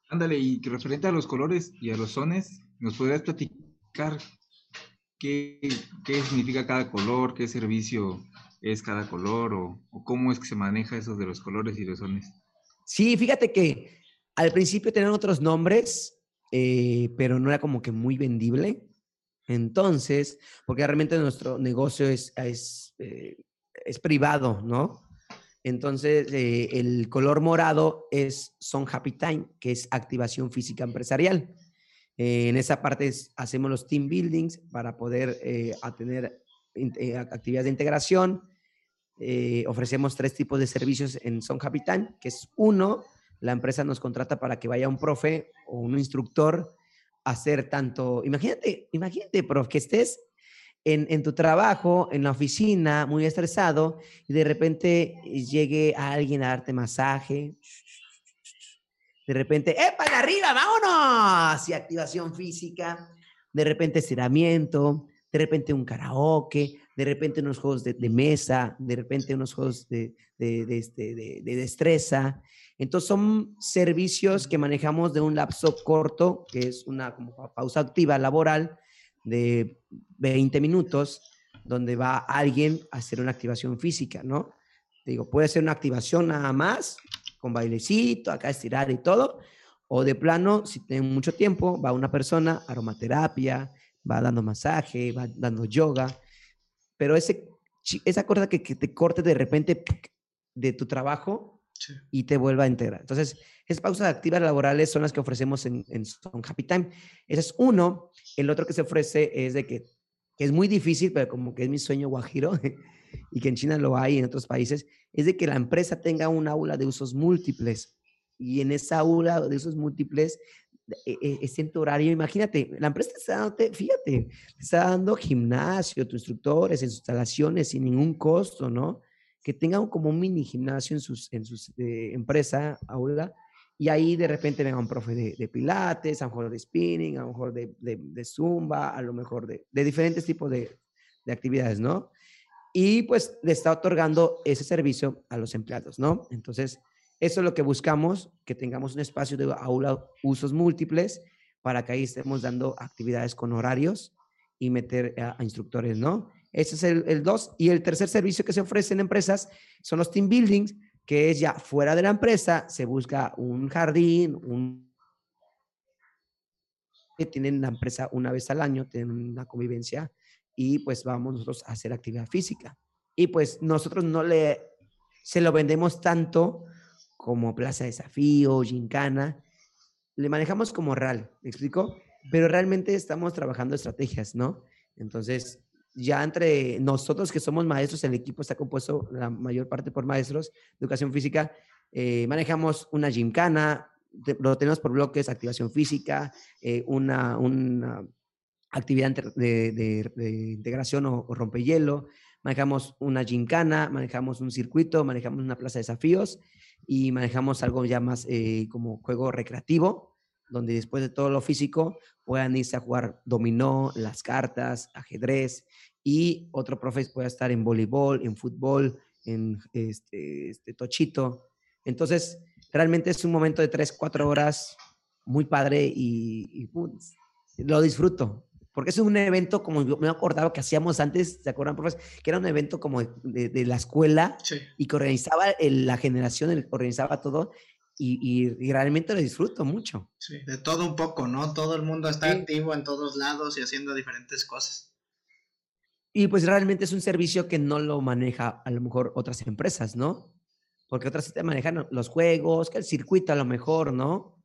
Ándale, y referente a los colores y a los sones, ¿nos podrías platicar qué, qué significa cada color, qué servicio es cada color o, cómo es que se maneja eso de los colores y los sones? Sí, fíjate que al principio tenían otros nombres, eh, pero no era como que muy vendible. Entonces, porque realmente nuestro negocio es, es, eh, es privado, ¿no? Entonces, eh, el color morado es Son Happy Time, que es activación física empresarial. Eh, en esa parte hacemos los team buildings para poder eh, tener actividades de integración. ofrecemos tres tipos de servicios en Son Happy Time, que es uno, la empresa nos contrata para que vaya un profe o un instructor a hacer tanto, imagínate, imagínate, profe, que estés en, tu trabajo, en la oficina, muy estresado, y de repente llegue a alguien a darte masaje. De repente, ¡eh, para arriba, vámonos! Y activación física. De repente, estiramiento. de repente un karaoke, de repente unos juegos de, mesa, de repente unos juegos de, este, de, destreza. Entonces son servicios que manejamos de un lapso corto, que es una pausa activa laboral de 20 minutos, donde va alguien a hacer una activación física, ¿no? digo, puede ser una activación nada más, con bailecito, acá estirar y todo, o de plano, si tienen mucho tiempo, va una persona, aromaterapia, va dando masaje, va dando yoga, pero ese, esa cosa que, que te corte de repente de tu trabajo y te vuelva a integrar. Entonces, esas pausas activas laborales son las que ofrecemos en, en Happy Time. Ese es uno. El otro que se ofrece es de que, que es muy difícil, pero como que es mi sueño guajiro, y que en China lo hay, en otros países, es de que la empresa tenga un aula de usos múltiples. Y en esa aula de usos múltiples e, e, es tu horario. Imagínate, la empresa está dando, fíjate, te está dando gimnasio, tus instructores, instalaciones sin ningún costo, ¿no? Que tengan como un mini gimnasio en sus, en sus eh, empresa, aula, y ahí de repente venga un profe de, pilates, a lo mejor de spinning, a lo mejor de, de zumba, a lo mejor de, diferentes tipos de, actividades, ¿no? Y pues le está otorgando ese servicio a los empleados, ¿no? Entonces, eso es lo que buscamos, que tengamos un espacio de aula usos múltiples para que ahí estemos dando actividades con horarios y meter a, instructores, ¿no? Ese es el, dos. Y el tercer servicio que se ofrece en empresas son los team buildings, que es ya fuera de la empresa, se busca un jardín, un... que tienen la empresa una vez al año, tienen una convivencia y pues vamos nosotros a hacer actividad física. Y pues nosotros no le, se lo vendemos tanto como Plaza Desafío, Gincana, le manejamos como real, ¿me explico? Pero realmente estamos trabajando estrategias, ¿no? Entonces, ya entre nosotros que somos maestros, el equipo está compuesto la mayor parte por maestros de educación física, eh, manejamos una gincana, lo tenemos por bloques, activación física, eh, una, una actividad de, integración o, rompehielo, manejamos una gincana, manejamos un circuito, manejamos una plaza de desafíos y manejamos algo ya más eh, como juego recreativo, donde después de todo lo físico puedan irse a jugar dominó, las cartas, ajedrez y otro profe pueda estar en voleibol, en fútbol, en este, este tochito. Entonces, realmente es un momento de tres, cuatro horas muy padre y, y lo disfruto porque es un evento como me he acordado que hacíamos antes, ¿se acuerdan, profes? Que era un evento como de, la escuela y que organizaba la generación, organizaba todo y, realmente lo disfruto mucho. Sí, de todo un poco, ¿no? Todo el mundo está activo en todos lados y haciendo diferentes cosas. Y pues realmente es un servicio que no lo maneja a lo mejor otras empresas, ¿no? Porque otras te manejan los juegos, que el circuito a lo mejor, ¿no?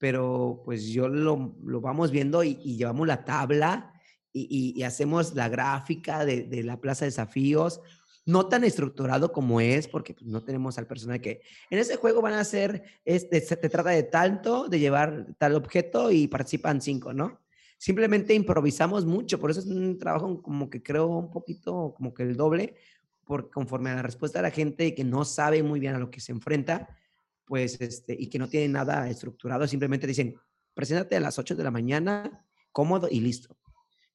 pero pues yo lo, lo vamos viendo y, llevamos la tabla y, y, hacemos la gráfica de, de, la Plaza de Desafíos, no tan estructurado como es, porque pues, no tenemos al personal que en ese juego van a hacer, este, se te trata de tanto, de llevar tal objeto y participan cinco, ¿no? Simplemente improvisamos mucho, por eso es un trabajo como que creo un poquito como que el doble, por conforme a la respuesta de la gente que no sabe muy bien a lo que se enfrenta, pues, este, y que no tienen nada estructurado, simplemente dicen, preséntate a las 8 de la mañana, cómodo y listo.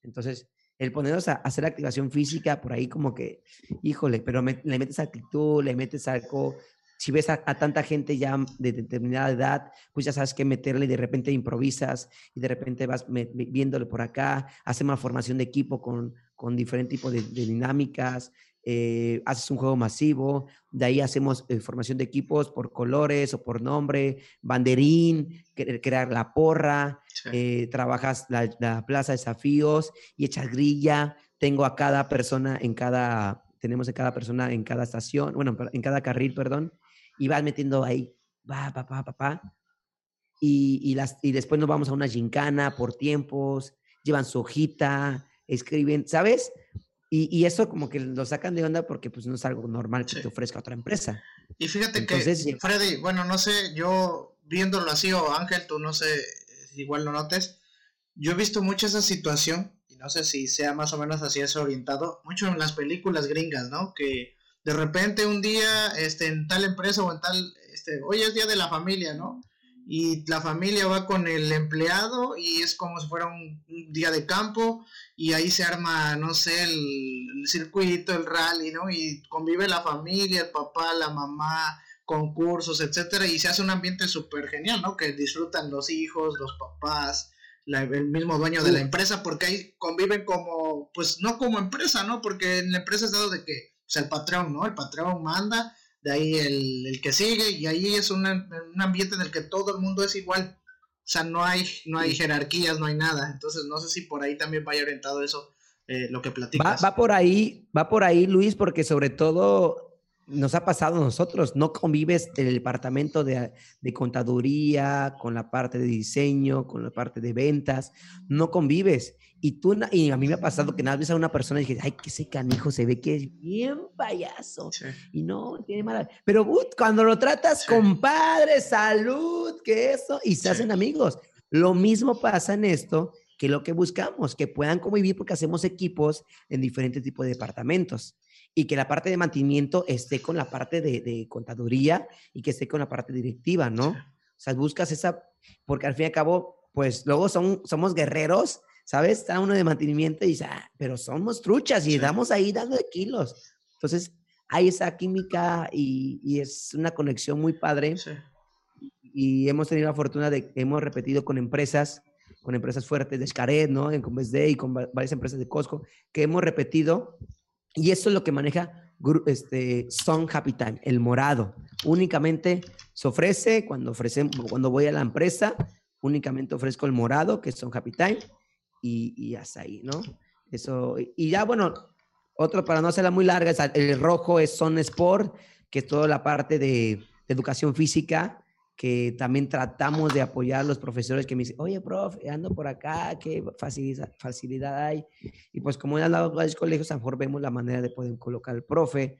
Entonces, el ponernos a hacer activación física, por ahí como que, híjole, pero le metes actitud, le metes algo, si ves a, tanta gente ya de determinada edad, pues ya sabes qué meterle y de repente improvisas y de repente vas viéndole por acá, hacemos una formación de equipo con, con diferente tipo de dinámicas, eh, haces un juego masivo, de ahí hacemos eh, formación de equipos por colores o por nombre, banderín, crear la porra, eh, trabajas la, plaza de desafíos y echas grilla. Tengo a cada persona en cada, tenemos a cada persona en cada estación, bueno, en cada carril, perdón, y vas metiendo ahí, va, papá, papá. Y, y, las, y después nos vamos a una gincana por tiempos, llevan su hojita, escriben, ¿sabes? Y, eso como que lo sacan de onda porque pues no es algo normal que te ofrezca otra empresa. Y fíjate que, Freddy, bueno, no sé, yo viéndolo así, o Ángel, tú no sé, igual lo notes, yo he visto mucho esa situación, y no sé si sea más o menos así eso orientado, mucho en las películas gringas, ¿no? Que de repente un día, este, en tal empresa o en tal, este, hoy es día de la familia, ¿no? Y la familia va con el empleado y es como si fuera un, día de campo y ahí se arma, no sé, el, circuito, el rally, ¿no? Y convive la familia, el papá, la mamá, concursos, etcétera, y se hace un ambiente súper genial, ¿no? Que disfrutan los hijos, los papás, el mismo dueño de la empresa, porque ahí conviven como, pues no como empresa, ¿no? Porque en la empresa es dado de que, pues el patrón, ¿no? El patrón manda de ahí el, que sigue, y ahí es un ambiente en el que todo el mundo es igual. O sea, no hay, no hay jerarquías, no hay nada. Entonces, no sé si por ahí también vaya orientado eso, eh, lo que platicas. Va, va, por ahí, va por ahí, Luis, porque sobre todo nos ha pasado a nosotros, no convives en el departamento de, contaduría, con la parte de diseño, con la parte de ventas, no convives. Y tú, y a mí me ha pasado que nada vez a una persona y dije, ay, que ese canijo se ve que es bien payaso. Y no, tiene mala. Pero cuando lo tratas, compadre, salud, que eso, y se hacen amigos. Lo mismo pasa en esto que lo que buscamos, que puedan convivir porque hacemos equipos en diferentes tipos de departamentos y que la parte de mantenimiento esté con la parte de, contaduría y que esté con la parte directiva, ¿no? O sea, buscas esa, porque al fin y al cabo, pues luego son, somos guerreros, ¿sabes? Está uno de mantenimiento y dice, ah, pero somos truchas y estamos ahí dando de kilos. Entonces, hay esa química y, y es una conexión muy padre. Sí. Y hemos tenido la fortuna de que hemos repetido con empresas, con empresas fuertes de Xcaret, ¿no? En Convesde y con varias empresas de Costco, que hemos repetido y eso es lo que maneja este, Son Happy Time, el morado. Únicamente se ofrece cuando, ofrecemos, cuando voy a la empresa, únicamente ofrezco el morado, que es Son Happy Time, y, y hasta ahí, ¿no? Eso, y ya, bueno, otro para no hacerla muy larga, el rojo es Son Sport, que es toda la parte de educación física, que también tratamos de apoyar a los profesores que me dicen, oye, profe, ando por acá, qué facilidad, facilidad hay. Y pues como a varios colegios, a lo mejor vemos la manera de poder colocar al profe,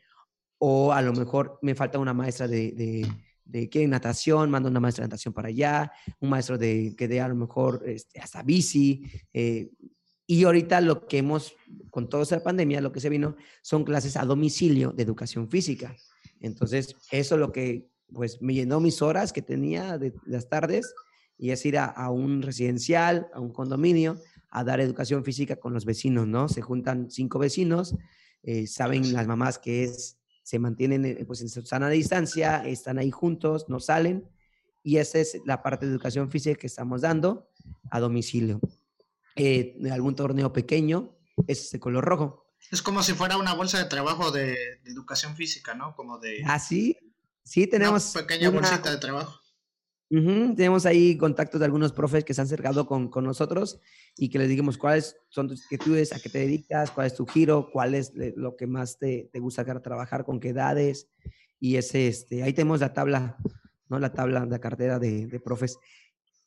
o a lo mejor me falta una maestra de, de, de ¿qué? natación, mando una maestra de natación para allá, un maestro de que dé a lo mejor este, hasta bici. Eh, y ahorita lo que hemos, con toda esta pandemia, lo que se vino son clases a domicilio de educación física. Entonces, eso es lo que pues me llenó mis horas que tenía de, las tardes y es ir a, un residencial, a un condominio, a dar educación física con los vecinos, ¿no? Se juntan cinco vecinos, eh, saben las mamás que es, se mantienen eh, pues en sana distancia, están ahí juntos, no salen y esa es la parte de educación física que estamos dando a domicilio. Eh, algún torneo pequeño, es de color rojo. Es como si fuera una bolsa de trabajo de, de educación física, ¿no? Como de... Ah, sí, Sí, tenemos. Una pequeña bolsita de trabajo. Tenemos ahí contactos de algunos profes que se han acercado con, con, nosotros y que les digamos cuáles son tus inquietudes, a qué te dedicas, cuál es tu giro, cuál es lo que más te, te gusta trabajar, con qué edades. Y ese, este, ahí tenemos la tabla, ¿no? La tabla la cartera de, de profes.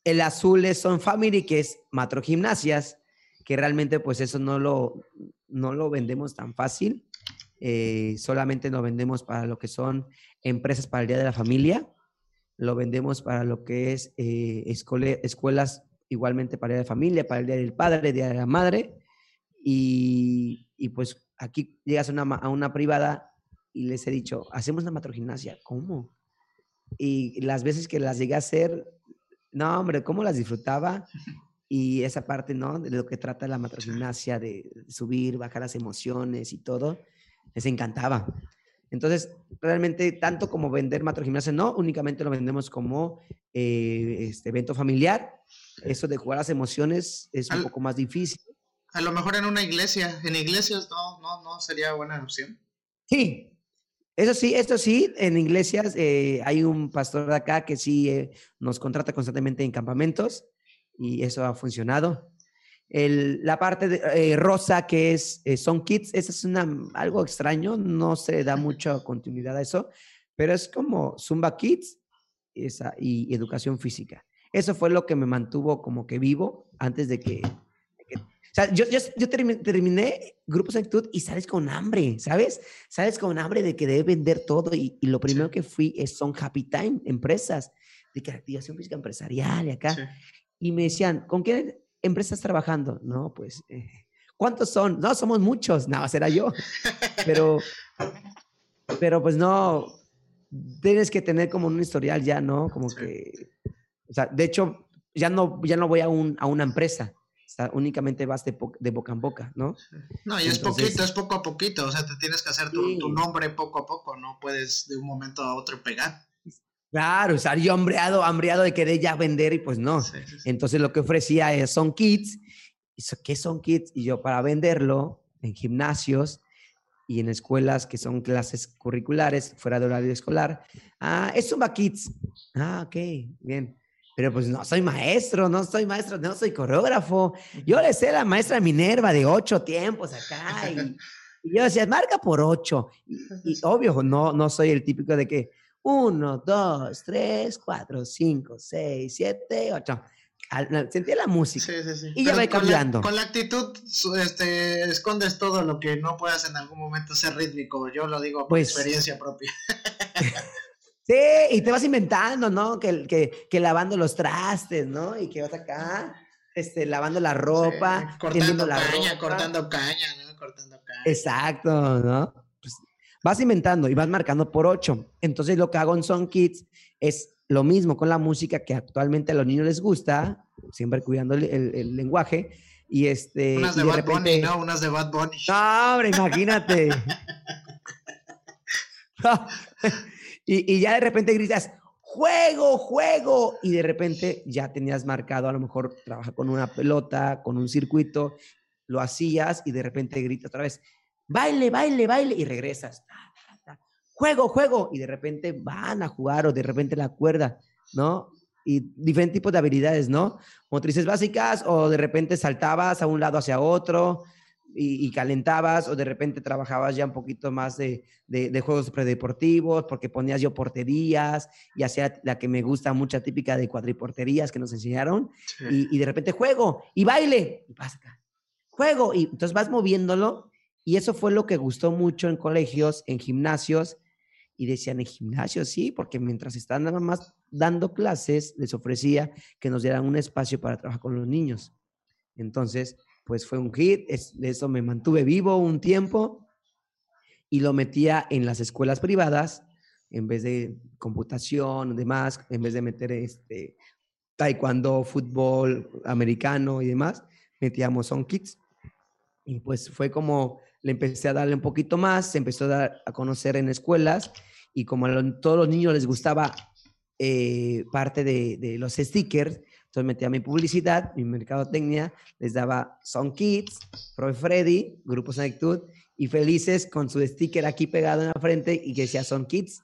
El azul es Son Family, que es Matro Gimnasias, que realmente pues eso no lo, no lo vendemos tan fácil. Eh, solamente lo vendemos para lo que son empresas para el Día de la Familia, lo vendemos para lo que es eh, escuelas igualmente para la Familia, para el Día del Padre, el Día de la Madre, y, pues aquí llegas a una, a una, privada y les he dicho, hacemos una matrogimnasia, ¿cómo? Y las veces que las llegué a hacer, no, hombre, ¿cómo las disfrutaba? Y esa parte, ¿no? De lo que trata la matrogimnasia, de subir, bajar las emociones y todo les encantaba. Entonces, realmente, tanto como vender matrogimnasia, no, únicamente lo vendemos como eh, este evento familiar. Eso de jugar las emociones es un poco más difícil. A lo mejor en una iglesia, en iglesias no, no, no sería buena opción. Sí, eso sí, esto sí, en iglesias eh, hay un pastor de acá que sí eh, nos contrata constantemente en campamentos y eso ha funcionado la parte de, eh, rosa que es eh, Son Kids, eso es una, algo extraño, no se da mucha continuidad a eso, pero es como Zumba Kids esa, y, educación física. Eso fue lo que me mantuvo como que vivo antes de que... o sea, yo, yo, terminé, grupos de actitud y sales con hambre, ¿sabes? Sales con hambre de que debe vender todo y, lo primero que fui es Son Happy Time, empresas de creativación física empresarial y acá. Y me decían, ¿con qué empresas trabajando? No, pues, eh, ¿cuántos son? No, somos muchos. No, será yo. Pero, pero pues no, tienes que tener como un historial ya, ¿no? Como que O sea, de hecho, ya no, ya no voy a, un, a una empresa. O sea, únicamente vas de, de boca en boca, ¿no? No, y es poquito, es poco a poquito. O sea, te tienes que hacer tu, Sí. tu nombre poco a poco. No puedes de un momento a otro pegar. Claro, estar yo hambreado, hambreado de querer ya vender y pues no. Sí, sí, sí. Entonces lo que ofrecía es, son kits. Y so- ¿Qué son kits? Y yo para venderlo en gimnasios y en escuelas que son clases curriculares fuera de horario escolar. Ah, es Zumba Kids. Ah, ok, bien. Pero pues no soy maestro, no soy maestro, no soy coreógrafo. Yo le sé la maestra Minerva de ocho tiempos acá. Y, y yo decía, marca por ocho. Y, y obvio, no, no soy el típico de que uno, dos, tres, cuatro, cinco, seis, siete, ocho. Al- al- Sentía la música. Sí, sí, sí. Y ya va con la- cambiando. Con la, actitud, este, escondes todo lo que no puedas en algún momento ser rítmico. Yo lo digo por Pues- experiencia propia. Sí, y te vas inventando, ¿no? Que, que, que lavando los trastes, ¿no? Y que vas acá, este, lavando la ropa, cortando la caña, ropa. cortando caña, ¿no? Cortando caña. Exacto, ¿no? Vas inventando y vas marcando por ocho. Entonces lo que hago en Son Kids es lo mismo con la música que actualmente a los niños les gusta, siempre cuidando el, el- el lenguaje. Y este. Unas y de, Bad Bunny, ¿no? Unas de Bad Bunny. No, hombre, imagínate. No. Y, y ya de repente gritas, juego, juego. Y de repente ya tenías marcado, a lo mejor trabaja con una pelota, con un circuito, lo hacías y de repente gritas otra vez, baile, baile, baile. Y regresas, juego, juego. Y de repente van a jugar o de repente la cuerda, ¿no? Y diferentes tipos de habilidades, ¿no? Motrices básicas o de repente saltabas a un lado hacia otro y, y calentabas o de repente trabajabas ya un poquito más de, de- de juegos predeportivos porque ponías yo porterías y hacía la que me gusta mucha típica de cuadriporterías que nos enseñaron Sí. y, y de repente juego y baile y pasa acá, juego y entonces vas moviéndolo y eso fue lo que gustó mucho en colegios, en gimnasios y decían en gimnasios sí, porque mientras estaban nada más dando clases les ofrecía que nos dieran un espacio para trabajar con los niños. Entonces, pues fue un hit, es, eso me mantuve vivo un tiempo y lo metía en las escuelas privadas en vez de computación, demás, en vez de meter este taekwondo, fútbol americano y demás, metíamos son kids. Y pues fue como le empecé a darle un poquito más, se empezó a dar a conocer en escuelas y como a todos los niños les gustaba eh, parte de, los stickers, entonces metía mi publicidad, mi mercadotecnia, les daba Son Kids, Profe Freddy, Grupo Senectud, y felices con su sticker aquí pegado en la frente y que decía Son Kids.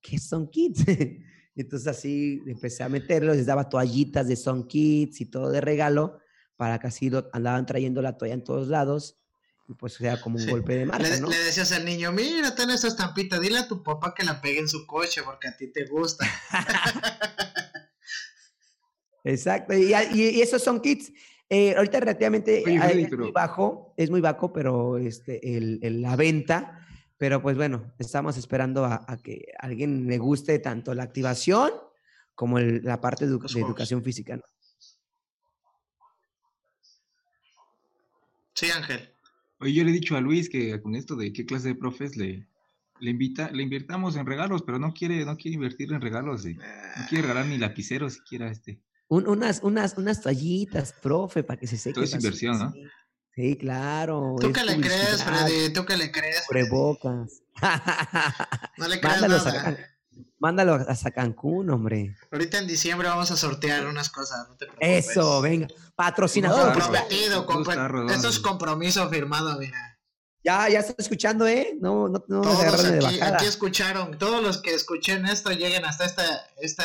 ¿Qué son Kids? Entonces así empecé a meterlo, les daba toallitas de Son Kids y todo de regalo, para que así lo, andaban trayendo la toalla en todos lados, pues era como un Sí. golpe de marca, Le, ¿no? le decías al niño, mira, ten esta estampita, dile a tu papá que la pegue en su coche porque a ti te gusta. Exacto, y, y- y esos son kits. Eh, ahorita relativamente Oye, eh, es muy bajo, es muy bajo, pero este, el, el- la venta, pero pues bueno, estamos esperando a, a que a alguien le guste tanto la activación como el- la parte de, educación física. ¿no? Sí, Ángel. Oye, yo le he dicho a Luis que con esto de qué clase de profes le, le invita, le invirtamos en regalos, pero no quiere, no quiere invertir en regalos, eh. no quiere regalar ni lapiceros siquiera este. Un- unas, unas, unas toallitas, profe, para que se seque. Todo es inversión, ¿no? Sí, sí, claro. ¿Tú qué le crees, Freddy? ¿Tú qué le crees? Freddy? Cubrebocas. No le crees Mándalos nada. a, mándalo hasta Cancún, hombre. Ahorita en diciembre vamos a sortear unas cosas, no te preocupes. Eso, venga. Patrocinador. Comprometido, compro- Esto es compromiso firmado, mira. Ya, ya estoy escuchando, ¿eh? No, no, no Todos de aquí, bajada. aquí escucharon, todos los que escuchen esto lleguen hasta este, este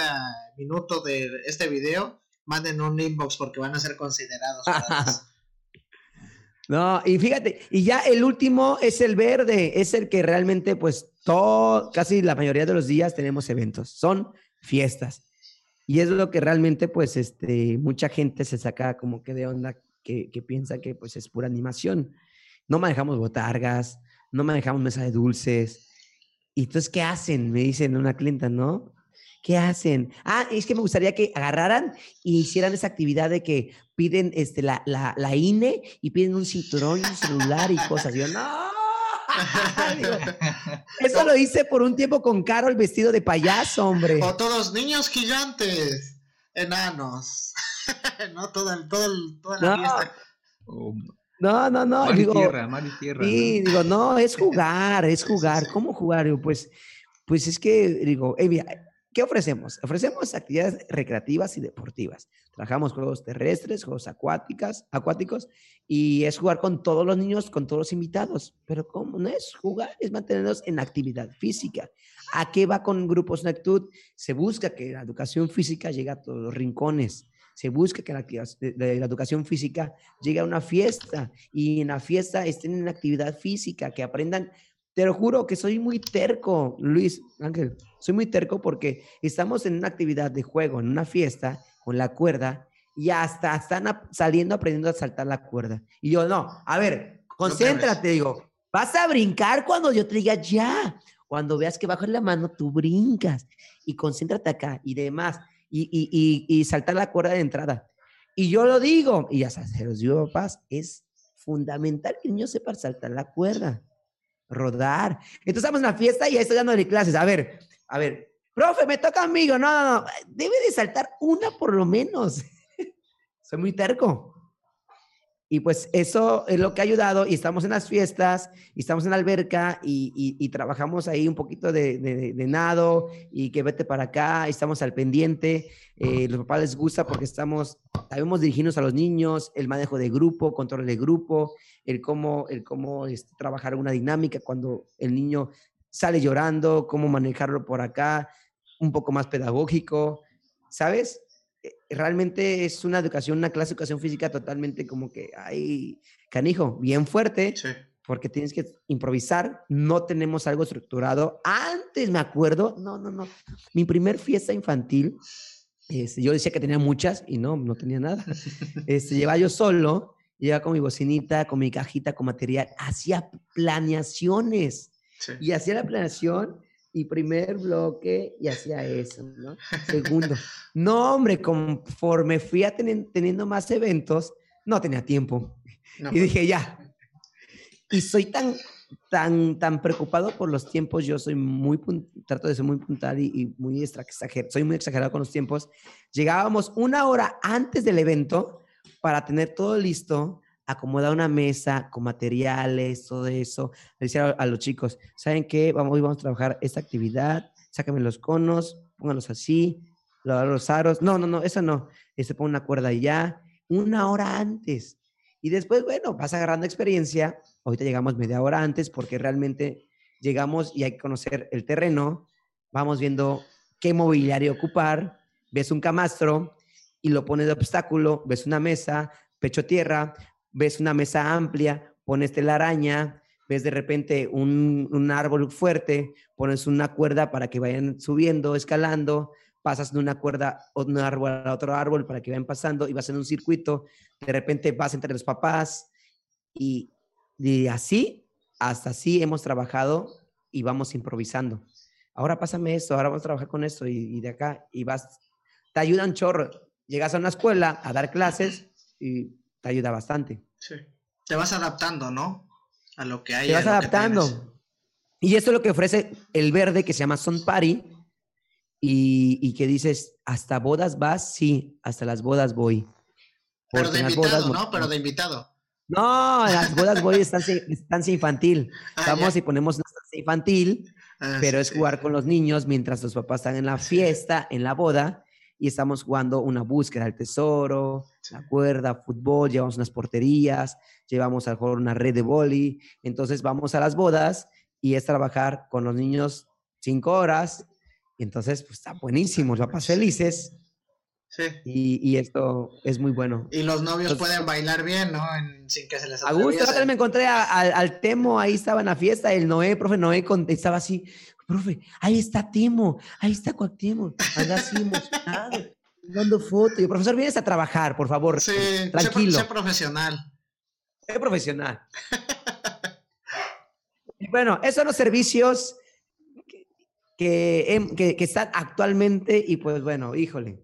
minuto de este video, manden un inbox porque van a ser considerados. No, y fíjate, y ya el último es el verde, es el que realmente, pues, todo, casi la mayoría de los días tenemos eventos, son fiestas. Y es lo que realmente, pues, este, mucha gente se saca como que de onda, que, que piensa que, pues, es pura animación. No manejamos botargas, no manejamos mesa de dulces. Y entonces, ¿qué hacen? Me dicen una clienta, ¿no? ¿Qué hacen? Ah, es que me gustaría que agarraran y hicieran esa actividad de que piden este, la, la, la INE y piden un cinturón y un celular y cosas. Y yo, no. Digo, eso lo hice por un tiempo con Carol vestido de payaso, hombre. o todos niños gigantes. enanos. no, toda, toda, toda la fiesta. Oh, No, no, no. mar y digo, tierra, mar y tierra. Sí, ¿no? digo, no, es jugar, es jugar. ¿Cómo jugar? Digo, Pues, pues es que, digo, eh, mira, ¿qué ofrecemos? Ofrecemos actividades recreativas y deportivas. Trabajamos juegos terrestres, juegos acuáticas, acuáticos, y es jugar con todos los niños, con todos los invitados. Pero ¿cómo? No es jugar, es mantenernos en actividad física. ¿A qué va con grupos Nectud? Se busca que la educación física llegue a todos los rincones. Se busca que la, la educación física llegue a una fiesta y en la fiesta estén en actividad física, que aprendan. Te lo juro que soy muy terco, Luis Ángel. Soy muy terco porque estamos en una actividad de juego, en una fiesta, con la cuerda, y hasta están saliendo aprendiendo a saltar la cuerda. Y yo, no, a ver, concéntrate, digo, vas a brincar cuando yo te diga ya. Cuando veas que bajo la mano, tú brincas y concéntrate acá y demás. Y, y, y, y saltar la cuerda de entrada. Y yo lo digo, y ya se los digo, papás, es fundamental que el niño sepa saltar la cuerda, rodar. Entonces estamos en la fiesta y ahí estoy dándole clases. A ver, a ver, profe, me toca a mí. Digo, No, no, no, debe de saltar una por lo menos. Soy muy terco. Y pues eso es lo que ha ayudado y estamos en las fiestas y estamos en la alberca y, y- trabajamos ahí un poquito de, de- nado y que vete para acá, estamos al pendiente. Eh, los papás les gusta porque estamos, sabemos dirigirnos a los niños, el manejo de grupo, control de grupo, el cómo, el cómo este, trabajar una dinámica cuando el niño sale llorando, cómo manejarlo por acá, un poco más pedagógico, ¿sabes? Eh, Realmente es una educación, una clase de educación física totalmente como que, ay, canijo, bien fuerte, Sí. porque tienes que improvisar, no tenemos algo estructurado. Antes me acuerdo, no, no, no, mi primer fiesta infantil, este, yo decía que tenía muchas y no, no tenía nada. Este, llevaba yo solo, llevaba con mi bocinita, con mi cajita, con material, hacía planeaciones sí. y hacía la planeación y primer bloque y hacía eso, ¿no? Segundo. No, hombre, conforme fui a teni- teniendo más eventos, no tenía tiempo. No, Y dije, ya. Y soy tan, tan, tan preocupado por los tiempos. Yo soy muy, trato de ser muy puntual y, y muy extra- exager- soy muy exagerado con los tiempos. Llegábamos una hora antes del evento para tener todo listo, acomodar una mesa con materiales, todo eso. Decía a, a los chicos, ¿saben qué? Vamos, hoy vamos a trabajar esta actividad. Sácame los conos, pónganlos así, los aros. No, no, no, eso no. Este, pon una cuerda ya. Una hora antes. Y después, bueno, vas agarrando experiencia. Ahorita llegamos media hora antes porque realmente llegamos y hay que conocer el terreno. Vamos viendo qué mobiliario ocupar. Ves un camastro y lo pones de obstáculo. Ves una mesa, pecho tierra. Ves una mesa amplia, pones telaraña. Ves de repente un, un árbol fuerte, pones una cuerda para que vayan subiendo, escalando pasas de una cuerda a otro árbol para que vayan pasando y vas en un circuito, de repente vas entre los papás y, y así, hasta así hemos trabajado y vamos improvisando. Ahora pásame esto, ahora vamos a trabajar con esto y, de acá y vas, te ayuda un chorro. Llegas a una escuela a dar clases y te ayuda bastante. sí. Te vas adaptando, ¿no? A lo que hay. Te vas adaptando. Y esto es lo que ofrece el verde que se llama Son Party y, y que dices, ¿hasta bodas vas? Sí, hasta las bodas voy. Pero de invitado, bodas ¿no? Pero de invitado. No, las bodas voy estancia, estancia infantil. Ah, Vamos ya. y ponemos una estancia infantil, Ah, pero sí, es sí. jugar con los niños mientras los papás están en la fiesta, en la boda, y estamos jugando una búsqueda del tesoro, Sí. la cuerda, fútbol, llevamos unas porterías, llevamos a lo mejor una red de boli. Entonces vamos a las bodas y es trabajar con los niños cinco horas. Y entonces, pues está buenísimo, los papás felices Sí. y, y esto es muy bueno. Y los novios Entonces- pueden bailar bien, ¿no? En- sin que se les A gusto, me encontré a- al- al Temo, ahí estaba en la fiesta, el Noé, profe Noé, con- estaba así, profe, ahí está Temo, ahí está Cuauhtémoc, anda así emocionado, dando fotos. Y yo, profesor, vienes a trabajar, por favor, Sí, sé tranquilo, sé profesional. sé profesional. Y bueno, esos son los servicios que- que están actualmente y pues bueno, híjole,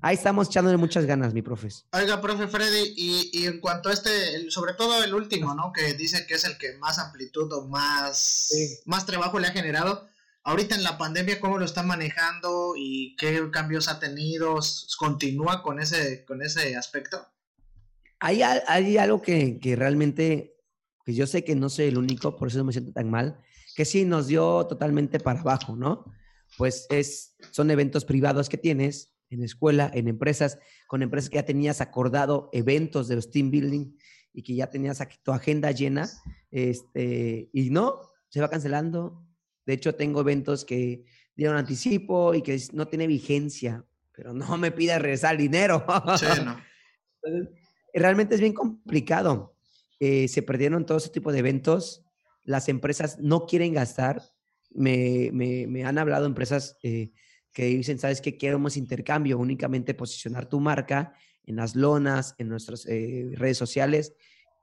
ahí estamos echándole muchas ganas, mi profes. Oiga, profe Freddy, y, y en cuanto a este, el- sobre todo el último, ¿no? Que dice que es el que más amplitud o más, Sí. más trabajo le ha generado. ahorita en la pandemia, ¿cómo lo están manejando y qué cambios ha tenido? ¿Continúa con ese, con ese aspecto? Hay, hay algo que, que realmente, que yo sé que no soy el único, por eso no me siento tan mal, que sí nos dio totalmente para abajo, ¿no? Pues es, son eventos privados que tienes en escuela, en empresas, con empresas que ya tenías acordado eventos de los team building y que ya tenías tu agenda llena, este, y no, se va cancelando. De hecho, tengo eventos que dieron anticipo y que no tiene vigencia, pero no me pida regresar el dinero. Sí, no. realmente es bien complicado. Eh, se perdieron todo ese tipo de eventos las empresas no quieren gastar. Me, me, han hablado empresas eh, que dicen, ¿sabes qué? Queremos intercambio, únicamente posicionar tu marca en las lonas, en nuestras eh, redes sociales.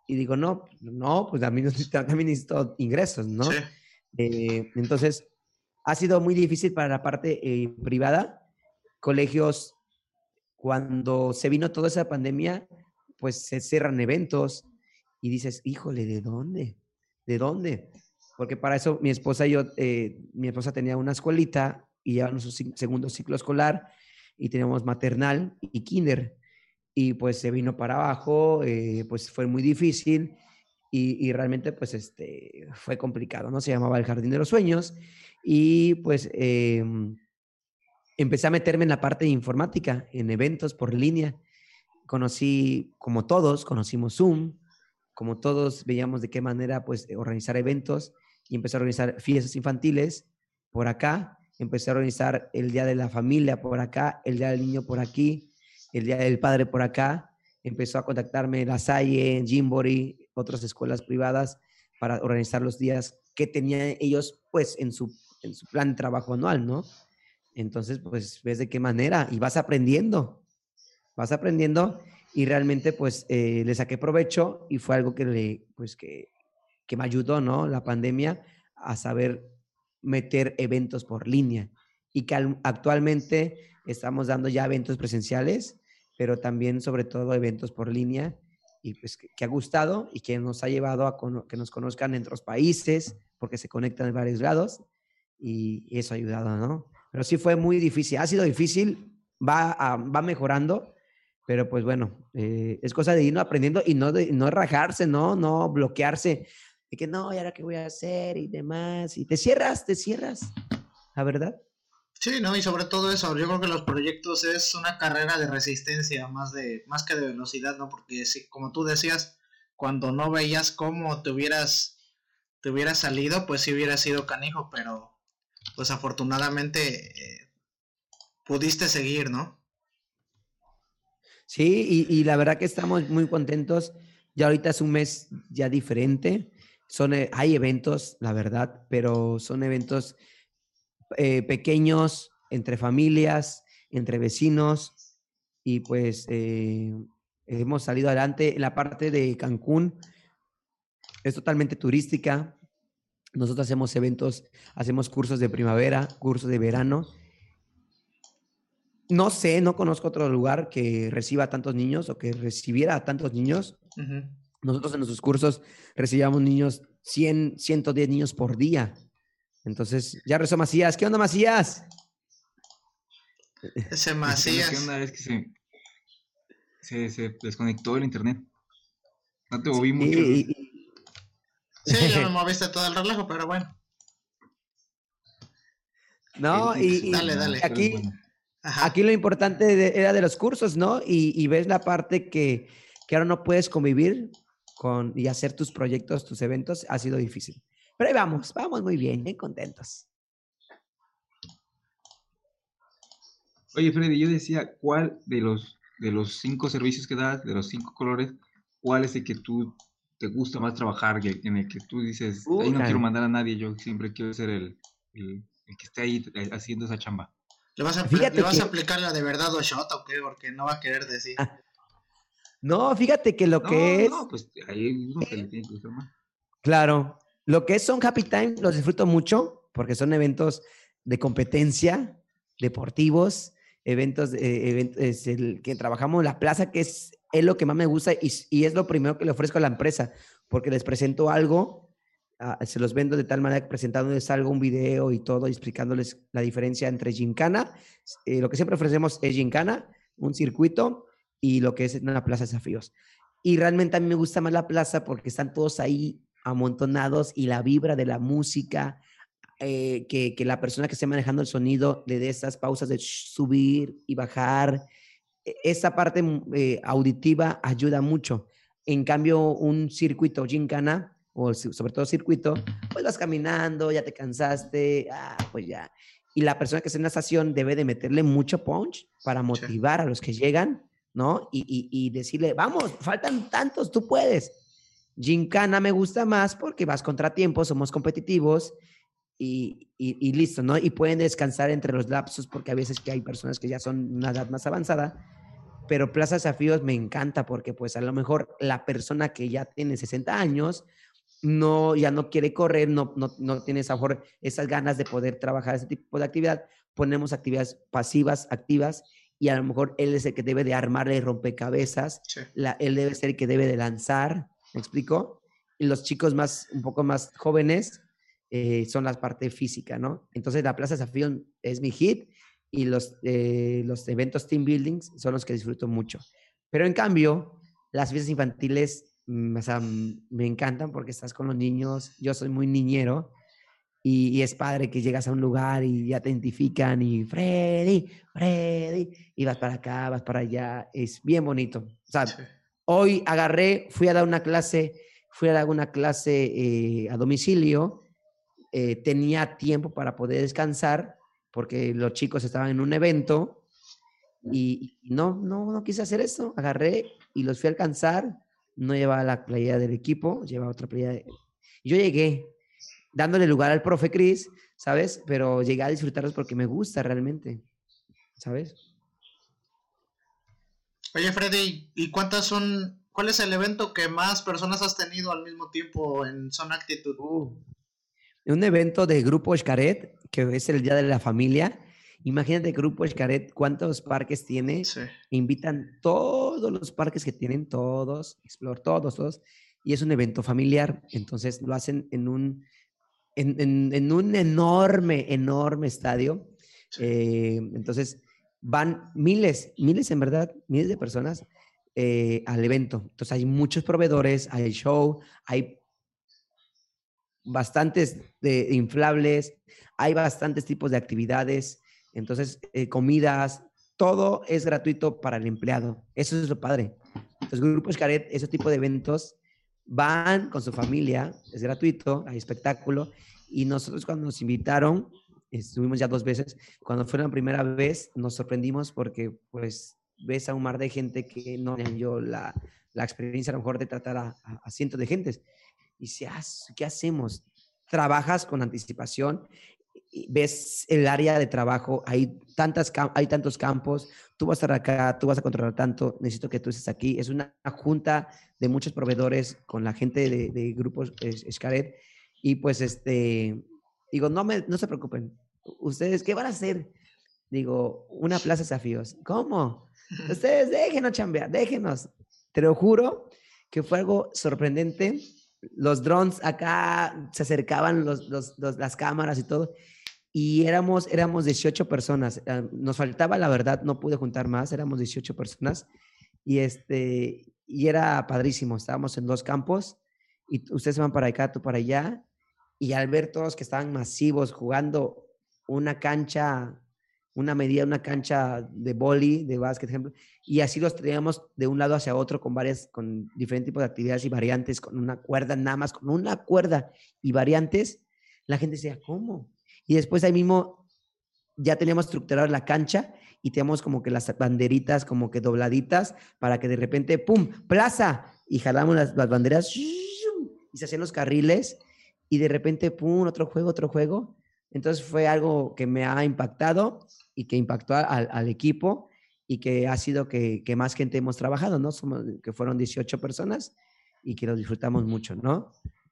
Y digo, no, no, pues también, también necesito ingresos, ¿no? Eh, entonces, ha sido muy difícil para la parte privada. Colegios, cuando se vino toda esa pandemia, pues se cierran eventos y dices, híjole, ¿de dónde? ¿De dónde? Porque para eso mi esposa y yo, eh, mi esposa tenía una escuelita y ya nuestro segundo ciclo escolar y teníamos maternal y kinder. Y pues se vino para abajo, eh, pues fue muy difícil y, y, realmente pues este, fue complicado, ¿no? Se llamaba el Jardín de los Sueños y pues em, empecé a meterme en la parte de informática, en eventos por línea. Conocí, como todos, conocimos Zoom, como todos veíamos de qué manera pues organizar eventos y empecé a organizar fiestas infantiles por acá, empecé a organizar el Día de la Familia por acá, el Día del Niño por aquí, el Día del Padre por acá, empezó a contactarme La Salle, Jimbori, otras escuelas privadas para organizar los días que tenían ellos pues en su, en su plan de trabajo anual, ¿no? Entonces, pues ves de qué manera y vas aprendiendo, vas aprendiendo y realmente pues eh, le saqué provecho y fue algo que, le, pues, que, que me ayudó, ¿no? La pandemia a saber meter eventos por línea y que actualmente estamos dando ya eventos presenciales, pero también sobre todo eventos por línea y pues que, ha gustado y que nos ha llevado a que nos conozcan en otros países porque se conectan de varios lados y, eso ha ayudado, ¿no? Pero sí fue muy difícil, ha sido difícil, va, va mejorando, pero pues bueno, eh, es cosa de ir aprendiendo y no, de, no rajarse, ¿no? No bloquearse. De que no, ¿y ahora qué voy a hacer? Y demás. Y te cierras, te cierras. ¿La verdad? Sí, no, y sobre todo eso, yo creo que los proyectos es una carrera de resistencia, más de, más que de velocidad, ¿no? Porque si, como tú decías, cuando no veías cómo te hubieras, te hubieras salido, pues sí hubiera sido canijo, pero pues afortunadamente eh, pudiste seguir, ¿no? Sí, y, la verdad que estamos muy contentos. Ya ahorita es un mes ya diferente. Son, eh, hay eventos, la verdad, pero son eventos eh, pequeños entre familias, entre vecinos y pues eh, hemos salido adelante. La parte de Cancún es totalmente turística. Nosotros hacemos eventos, hacemos cursos de primavera, cursos de verano no sé, no conozco otro lugar que reciba tantos niños o que recibiera a tantos niños. Nosotros en nuestros cursos recibíamos niños, 100, 110 niños por día. Entonces, ya rezó Macías. ¿Qué onda, Macías? Ese Macías. ¿Qué onda? Es que se, se, desconectó el internet. No te moví mucho. Sí, yo me moviste todo el relajo, pero bueno. No, y, dale, dale. Aquí, Aquí lo importante era de los cursos, ¿no? Y, ves la parte que, que, ahora no puedes convivir con y hacer tus proyectos, tus eventos, ha sido difícil. Pero ahí vamos, vamos muy bien, bien contentos. Oye, Freddy, yo decía, ¿cuál de los, de los cinco servicios que das, de los cinco colores, cuál es el que tú te gusta más trabajar, en el que tú dices, ahí no quiero mandar a nadie, yo siempre quiero ser el, el que esté ahí eh, haciendo esa chamba? ¿Le vas a, vas a aplicar la de verdad o shot o qué? Porque no va a querer decir. No, fíjate que lo que es. No, pues ahí uno que le tiene que Claro. Lo que es son Happy Time los disfruto mucho porque son eventos de competencia, deportivos, eventos, eh, es el que trabajamos en la plaza, que es, es lo que más me gusta y, y, es lo primero que le ofrezco a la empresa, porque les presento algo ah, se los vendo de tal manera que presentándoles algo, un video y todo, y explicándoles la diferencia entre gincana. Eh, lo que siempre ofrecemos es gincana, un circuito y lo que es una plaza de desafíos. Y realmente a mí me gusta más la plaza porque están todos ahí amontonados y la vibra de la música, eh, que, que, la persona que esté manejando el sonido le dé esas pausas de subir y bajar. E, esa parte mm, eh, auditiva ayuda mucho. En cambio, un circuito gincana, o sobre todo circuito, pues vas caminando, ya te cansaste, ah, pues ya. Y la persona que está en la estación debe de meterle mucho punch para motivar a los que llegan, ¿no? Y, y, y decirle, vamos, faltan tantos, tú puedes. Gincana me gusta más porque vas contratiempo, somos competitivos y, y, listo, ¿no? Y pueden descansar entre los lapsos porque a veces que hay personas que ya son una edad más avanzada, pero Plaza Desafíos me encanta porque pues a lo mejor la persona que ya tiene 60 años no, ya no quiere correr, no, no, no tiene esa, esas ganas de poder trabajar ese tipo de actividad, ponemos actividades pasivas, activas, y a lo mejor él es el que debe de armarle rompecabezas, la, él debe ser el que debe de lanzar, ¿Me explico? Y los chicos más, un poco más jóvenes eh, son la parte física, ¿no? Entonces la Plaza Desafío es mi hit y los, eh, los eventos team buildings son los que disfruto mucho. Pero en cambio, las fiestas infantiles mm, o sea, mm, me encantan porque estás con los niños. Yo soy muy niñero y, y, es padre que llegas a un lugar y ya te identifican y Freddy, Freddy, y vas para acá, vas para allá. Es bien bonito. O sea, Hoy agarré, fui a dar una clase, fui a dar una clase eh, a domicilio, eh, tenía tiempo para poder descansar porque los chicos estaban en un evento y, no, no, no quise hacer eso. Agarré y los fui a alcanzar. No llevaba la playa del equipo, llevaba otra playa. Yo llegué dándole lugar al profe Cris, ¿sabes? Pero llegué a disfrutarlos porque me gusta realmente, ¿sabes? Oye, Freddy, ¿y cuántas son? ¿Cuál es el evento que más personas has tenido al mismo tiempo en Zona Actitud? Uh, un evento de Grupo Escaret, que es el Día de la Familia. Imagínate, Grupo Escaret, cuántos parques tiene. Invitan todos los parques que tienen, todos, explore todos, todos. Y es un evento familiar. Entonces lo hacen en un, en, un enorme, enorme estadio. Eh, entonces van miles, miles en verdad, miles de personas eh, al evento. Entonces hay muchos proveedores, hay show, hay bastantes de inflables, hay bastantes tipos de actividades, entonces eh, comidas, todo es gratuito para el empleado. Eso es lo padre. Entonces, Grupo Escaret, ese tipo de eventos, van con su familia, es gratuito, hay espectáculo, y nosotros cuando nos invitaron, estuvimos ya dos veces. Cuando fue la primera vez, nos sorprendimos porque, pues, ves a un mar de gente que no yo la, la experiencia a lo mejor de tratar a, a, cientos de gentes. Y dices, ¿qué hacemos? Trabajas con anticipación, ves el área de trabajo, hay, tantas, hay tantos campos, tú vas a estar acá, tú vas a controlar tanto, necesito que tú estés aquí. Es una junta de muchos proveedores con la gente de, de grupos Escaret. Y pues, este, digo, no, me, no se preocupen, ¿ustedes qué van a hacer? Digo, una plaza de desafíos. ¿Cómo? Ustedes déjenos chambear, déjenos. Te lo juro que fue algo sorprendente. Los drones acá se acercaban, los, los, las cámaras y todo. Y éramos, éramos 18 personas. Eh, nos faltaba, la verdad, no pude juntar más, éramos 18 personas. Y, este, y era padrísimo. Estábamos en dos campos y ustedes van para acá, tú para allá. Y al ver todos que estaban masivos jugando una cancha, una medida, una cancha de boli, de básquet, ejemplo, y así los traíamos de un lado hacia otro con varias, con diferentes tipos de actividades y variantes, con una cuerda nada más, con una cuerda y variantes, la gente decía, ¿cómo? Y después ahí mismo ya teníamos estructurado la cancha y teníamos como que las banderitas como que dobladitas para que de repente, ¡pum!, plaza, y jalamos las, las banderas y se hacían los carriles y de repente, ¡pum!, otro juego, otro juego. Entonces fue algo que me ha impactado y que impactó al, equipo y que ha sido que, más gente hemos trabajado, ¿no? Somos, que fueron 18 personas y que lo disfrutamos mucho, ¿no?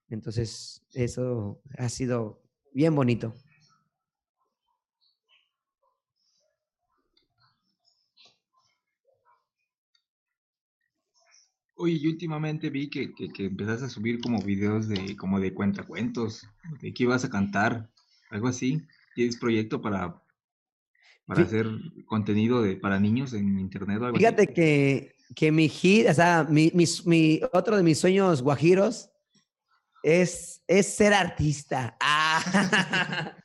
Entonces eso ha sido bien bonito. Oye, yo últimamente vi que, que, que empezaste a subir como videos de como de cuentacuentos, de que ibas a cantar, algo así. ¿Tienes proyecto para, para hacer contenido de, para niños en internet o algo así? Fíjate que, que mi hit, o sea, mi, mi- mi- otro de mis sueños guajiros es, es ser artista. Ah.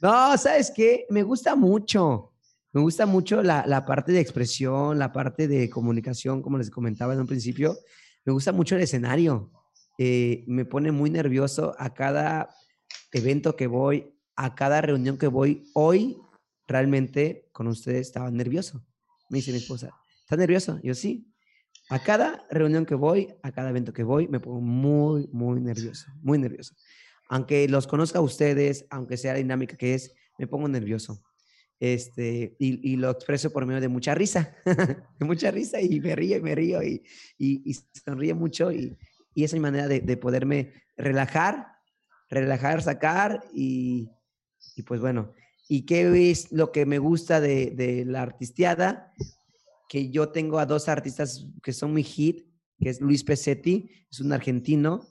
No, ¿sabes qué? Me gusta mucho. Me gusta mucho la, la parte de expresión, la parte de comunicación, como les comentaba en un principio. Me gusta mucho el escenario. Eh, me pone muy nervioso a cada evento que voy, a cada reunión que voy. Hoy realmente con ustedes estaba nervioso. Me dice mi esposa, ¿estás nervioso? Yo sí. A cada reunión que voy, a cada evento que voy, me pongo muy, muy nervioso, muy nervioso. Aunque los conozca a ustedes, aunque sea la dinámica que es, me pongo nervioso. Este, y, y lo expreso por medio de mucha risa, de mucha risa y me río y me río y, y, sonríe mucho y, esa es mi manera de, de poderme relajar, relajar, sacar y, y pues bueno, ¿y qué es lo que me gusta de, de la artisteada? Que yo tengo a dos artistas que son mi hit, que es Luis Pesetti, es un argentino,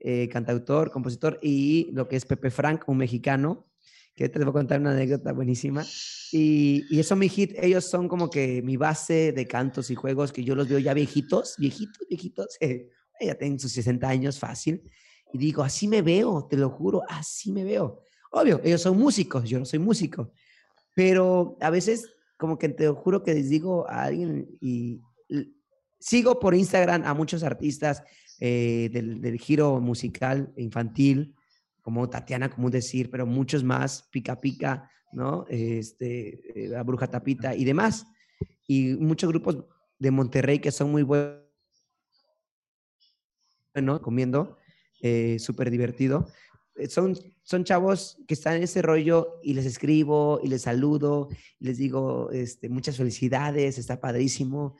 eh, cantautor, compositor, y lo que es Pepe Frank, un mexicano, que te voy a contar una anécdota buenísima. Y, y eso mi hit, ellos son como que mi base de cantos y juegos, que yo los veo ya viejitos, viejitos, viejitos, eh, ya tienen sus 60 años fácil, y digo, así me veo, te lo juro, así me veo. Obvio, ellos son músicos, yo no soy músico, pero a veces como que te juro que les digo a alguien y l- sigo por Instagram a muchos artistas eh, del, del giro musical infantil, como Tatiana, como decir, pero muchos más, Pica Pica, ¿no? Este, eh, la Bruja Tapita y demás. Y muchos grupos de Monterrey que son muy buenos, bueno, comiendo, eh, súper divertido. Eh, Son, son chavos que están en ese rollo y les escribo y les saludo y les digo este, muchas felicidades, está padrísimo.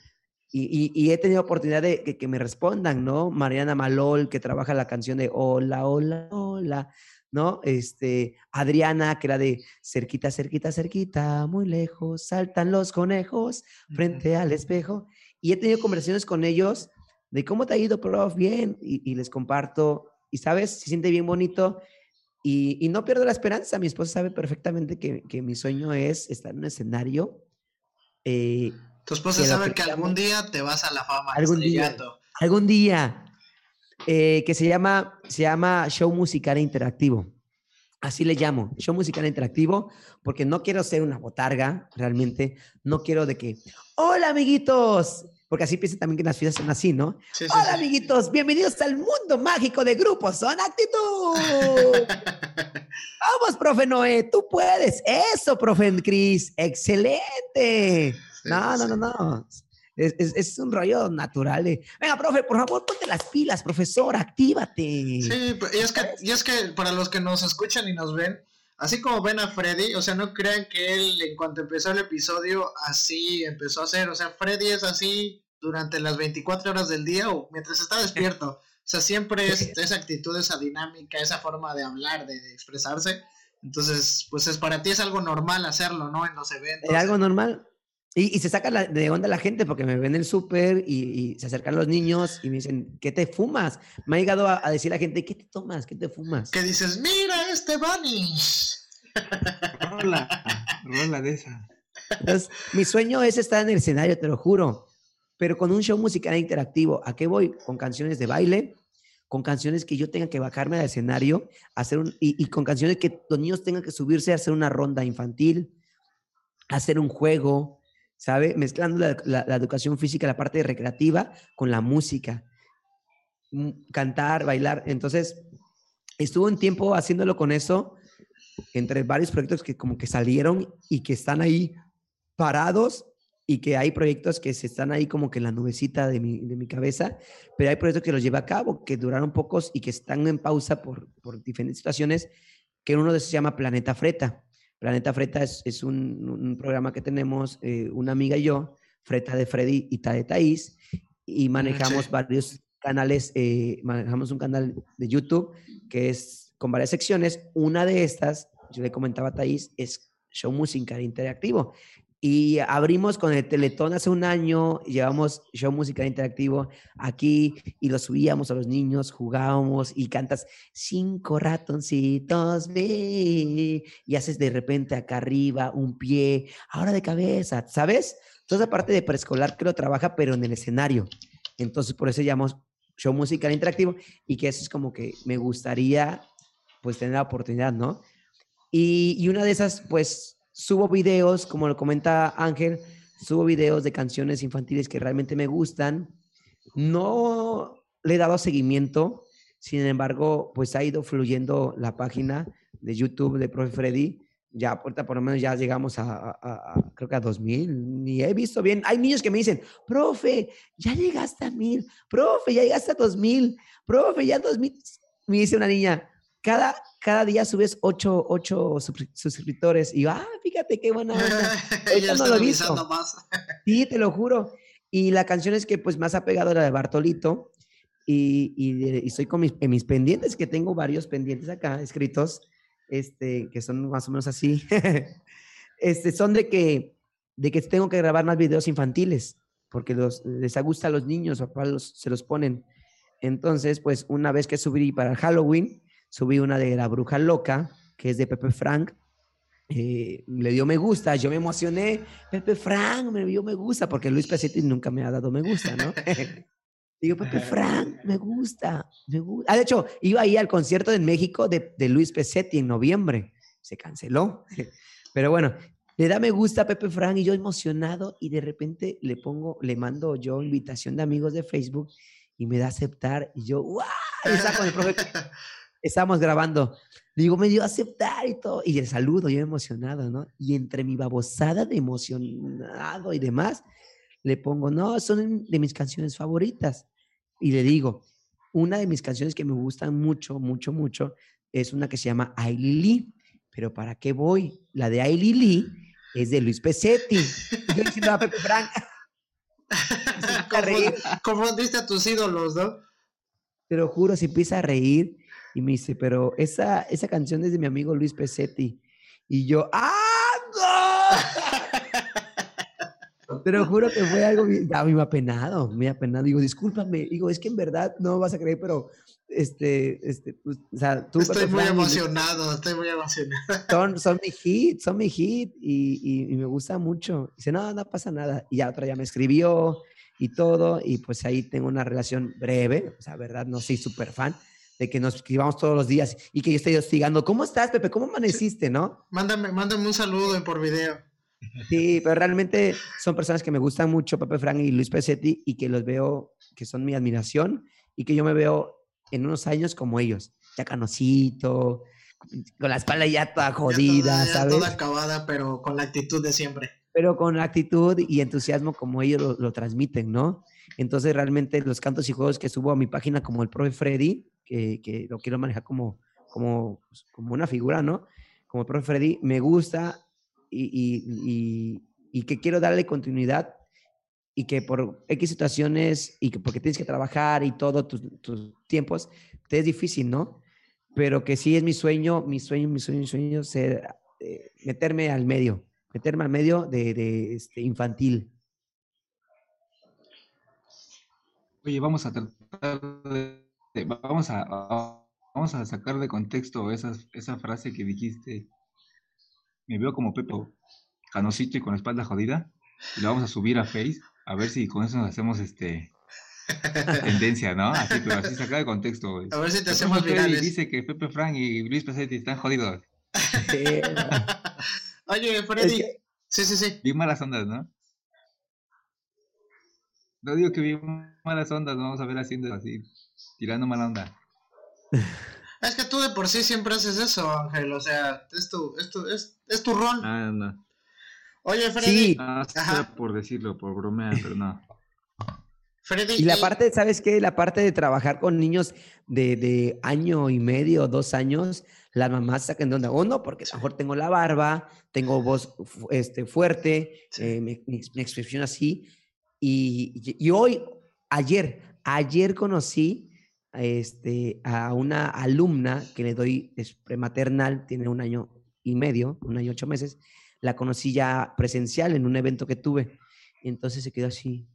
Y, y- y he tenido oportunidad de que, que me respondan, ¿no? Mariana Malol, que trabaja la canción de Hola, hola, hola, ¿no? Este, Adriana, que era de cerquita, cerquita, cerquita, muy lejos, saltan los conejos frente al espejo. Y he tenido conversaciones con ellos de cómo te ha ido, prof, bien, y, y les comparto, y sabes, se siente bien bonito, y, y no pierdo la esperanza, mi esposa sabe perfectamente que, que mi sueño es estar en un escenario. eh, Tu esposa sabe que que algún día te vas a la fama. Algún día. estrellato. algún día, eh, que se llama, se llama Show Musical Interactivo. Así le llamo, show musical interactivo, porque no quiero ser una botarga, realmente. No quiero de que, hola amiguitos, porque así piensa también que las fiestas son así, ¿no? Sí, sí, Hola sí. amiguitos, bienvenidos al mundo mágico de grupos, son actitud. Vamos, profe Noé, tú puedes. Eso, profe Cris, excelente. No, no, no, no. Es, es- es un rollo natural. de, Venga, profe, por favor, ponte las pilas, profesor, actívate. Sí, pero- y es, que, y es que para los que nos escuchan y nos ven, así como ven a Freddy, o sea, no crean que él en cuanto empezó el episodio, así empezó a hacer. O sea, Freddy es así durante las 24 horas del día o mientras está despierto. O sea, siempre es esa actitud, esa dinámica, esa forma de hablar, de, de expresarse. Entonces, pues es para ti es algo normal hacerlo, ¿no? En los eventos. Es algo normal. Y, y se saca la- de onda la gente porque me ven en el súper y, y se acercan los niños y me dicen, ¿qué te fumas? Me ha llegado a, a decir la gente, ¿qué te tomas? ¿Qué te fumas? Que dices, mira este bunny. Rola, rola de esa. Entonces, mi sueño es estar en el escenario, te lo juro, pero con un show musical interactivo. ¿A qué voy? Con canciones de baile, con canciones que yo tenga que bajarme al escenario, hacer un, y, y con canciones que los niños tengan que subirse a hacer una ronda infantil, hacer un juego, ¿sabe? Mezclando la, la- educación física, la parte recreativa, con la música. Mm, Cantar, bailar. Entonces, estuve un tiempo haciéndolo con eso, entre varios proyectos que como que salieron y que están ahí parados y que hay proyectos que se están ahí como que en la nubecita de mi, de mi cabeza, pero hay proyectos que los llevé a cabo, que duraron pocos y que están en pausa por, por diferentes situaciones, que uno de esos se llama Planeta Freta. Planeta Freta es, es un, un programa que tenemos eh, una amiga y yo, Freta de Freddy y Ta de Thaís, y manejamos sí. varios canales, eh, manejamos un canal de YouTube que es con varias secciones. Una de estas, yo le comentaba a Thaís, es Show Musical Interactivo. Y abrimos con el Teletón hace un año, llevamos show musical interactivo aquí y lo subíamos a los niños, jugábamos y cantas cinco ratoncitos, ve, y haces de repente acá arriba un pie, ahora de cabeza, ¿sabes? Toda esa parte de preescolar que lo trabaja, pero en el escenario. Entonces, por eso llamamos show musical interactivo y que eso es como que me gustaría, pues, tener la oportunidad, ¿no? Y, y una de esas, pues, subo videos, como lo comenta Ángel, subo videos de canciones infantiles que realmente me gustan. No le he dado seguimiento, sin embargo, pues ha ido fluyendo la página de YouTube de Profe Freddy. Ya ahorita por lo menos ya llegamos a, a- a- creo que a 2000, ni he visto bien. Hay niños que me dicen, profe, ya llegaste a 1000, profe, ya llegaste a 2000, profe, ya 2000. Me dice una niña, cada, cada día subes 8, suscriptores. Y yo, ah, fíjate qué buena onda. Ella no lo he visto. más. Sí, te lo juro. Y la canción es que pues más ha pegado la de Bartolito. Y, y, y estoy con mis, en mis pendientes, que tengo varios pendientes acá escritos, este, que son más o menos así. este, son de que, de que tengo que grabar más videos infantiles, porque los, les gusta a los niños, papá los, se los ponen. Entonces, pues una vez que subí para Halloween, subí una de La Bruja Loca, que es de Pepe Frank. eh, le dio me gusta, yo me emocioné. Pepe Frank me dio me gusta, porque Luis Pesetti nunca me ha dado me gusta, ¿no? Digo, Pepe Frank, me gusta, me gusta. Ah, de hecho, iba ahí al concierto en México de, de Luis Pesetti en noviembre. Se canceló. Pero bueno, le da me gusta a Pepe Frank y yo emocionado y de repente le pongo, le mando yo invitación de amigos de Facebook y me da aceptar y yo, ¡guau! Y está con el profe estábamos grabando. Digo, me dio a aceptar y todo. Y el saludo, yo emocionado, ¿no? Y entre mi babosada de emocionado y demás, le pongo, no, son de mis canciones favoritas. Y le digo, una de mis canciones que me gustan mucho, mucho, mucho, es una que se llama Ailey Lee. Pero ¿para qué voy? La de Ailey Lee es de Luis Pesetti. Y yo diciendo a Pepe Frank. Confundiste a tus ídolos, ¿no? Te lo juro, se empieza a reír y me dice, pero esa, esa canción es de mi amigo Luis Pesetti. Y yo, ¡ah, no! Te lo juro que fue algo bien, ya muy apenado, muy apenado. Digo, discúlpame, digo, es que en verdad no vas a creer, pero este, este, pues, o sea, tú, Estoy muy Frank, y emocionado, estoy muy emocionado. son, son mi hit, son mi hit y, y- y me gusta mucho. Dice, no, no pasa nada. Y ya otra ya me escribió y todo, y pues ahí tengo una relación breve, o sea, verdad, no soy súper fan de que nos escribamos todos los días y que yo esté hostigando, ¿cómo estás, Pepe? ¿Cómo amaneciste, no? Mándame, mándame un saludo por video. Sí, pero realmente son personas que me gustan mucho, Pepe Frank y Luis Pesetti, y que los veo, que son mi admiración, y que yo me veo en unos años como ellos, ya canosito, con la espalda ya toda Ya jodida, toda, ya ¿sabes? toda acabada, pero con la actitud de siempre. pero con actitud y entusiasmo como ellos lo, lo transmiten, ¿no? Entonces realmente los cantos y juegos que subo a mi página como el profe Freddy, que, que lo quiero manejar como, como, pues, como una figura, ¿no? Como el profe Freddy, me gusta y, y, y- y que quiero darle continuidad y que por X situaciones y que porque tienes que trabajar y todo tus, tus tiempos, te es difícil, ¿no? Pero que sí es mi sueño, mi sueño, mi sueño, mi sueño, ser, eh, meterme al medio, meterme al medio de, de, este, infantil. Oye, vamos a tratar de, de- vamos a, vamos a sacar de contexto esa, esa frase que dijiste. Me veo como Pepo, canosito y con la espalda jodida. Y lo vamos a subir a Face, a ver si con eso nos hacemos este tendencia, ¿no? Así, pero así sacar de contexto. A ver si te hacemos virales. dice que Pepe Frank y Luis Pesetti están jodidos. Oye, Freddy. Es que- Sí, sí, sí. Bien malas ondas, ¿no? No digo que bien malas ondas, vamos a ver haciendo así, tirando mala onda. Es que tú de por sí siempre haces eso, Ángel. O sea, es tu, es tu, es, es tu rol. Ah, no. Oye, Freddy. Sí. Ah, Ajá. era por decirlo, por bromear, pero no. Freddy. Y la parte, ¿sabes qué? La parte de trabajar con niños de, de año y medio, dos años, las mamás sacan de onda. Uno, porque a lo mejor tengo la barba, tengo voz este, fuerte, Sí. eh, mi, mi- mi expresión así. Y, y- y hoy, ayer, ayer conocí este, a una alumna que le doy es prematernal, tiene un año y medio, un año y ocho meses. la conocí ya presencial en un evento que tuve. Entonces se quedó así.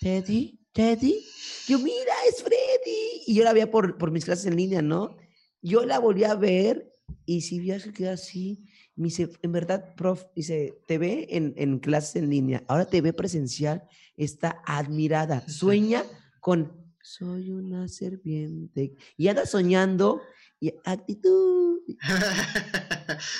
Teddy, Teddy. Yo, mira, es Freddy. Y yo la veía por, por mis clases en línea, ¿no? Yo la volví a ver y si vi se quedó así. Me dice, en verdad, prof, dice, te ve en, en clases en línea, ahora te ve presencial, está admirada, sueña con, soy una serpiente. Y anda soñando y actitud.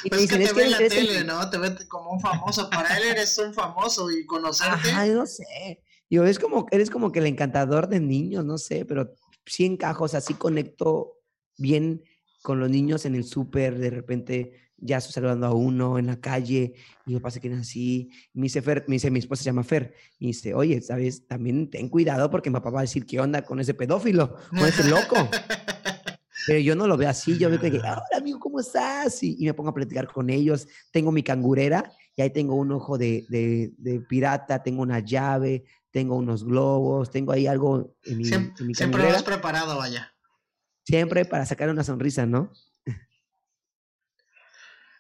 Pero es que te ve en la tele, ¿no? Te ve como un famoso. Para él eres un famoso y conocerte. Ay, no sé. Yo, es como, eres como que el encantador de niños, no sé, pero sí encajo, o sea, sí conecto bien con los niños en el súper, de repente ya estoy saludando a uno en la calle y yo pasa que es así. me dice Fer, me dice, mi esposa se llama Fer, y dice, oye, ¿sabes? También ten cuidado porque mi papá va a decir, ¿qué onda con ese pedófilo? Con ese loco. Pero yo no lo veo así, yo veo que, hola amigo, ¿cómo estás? Y, me pongo a platicar con ellos. Tengo mi cangurera y ahí tengo un ojo de, de, pirata, tengo una llave, tengo unos globos, tengo ahí algo en mi, siempre, en mi Siempre lo has preparado, vaya. Siempre para sacar una sonrisa, ¿no?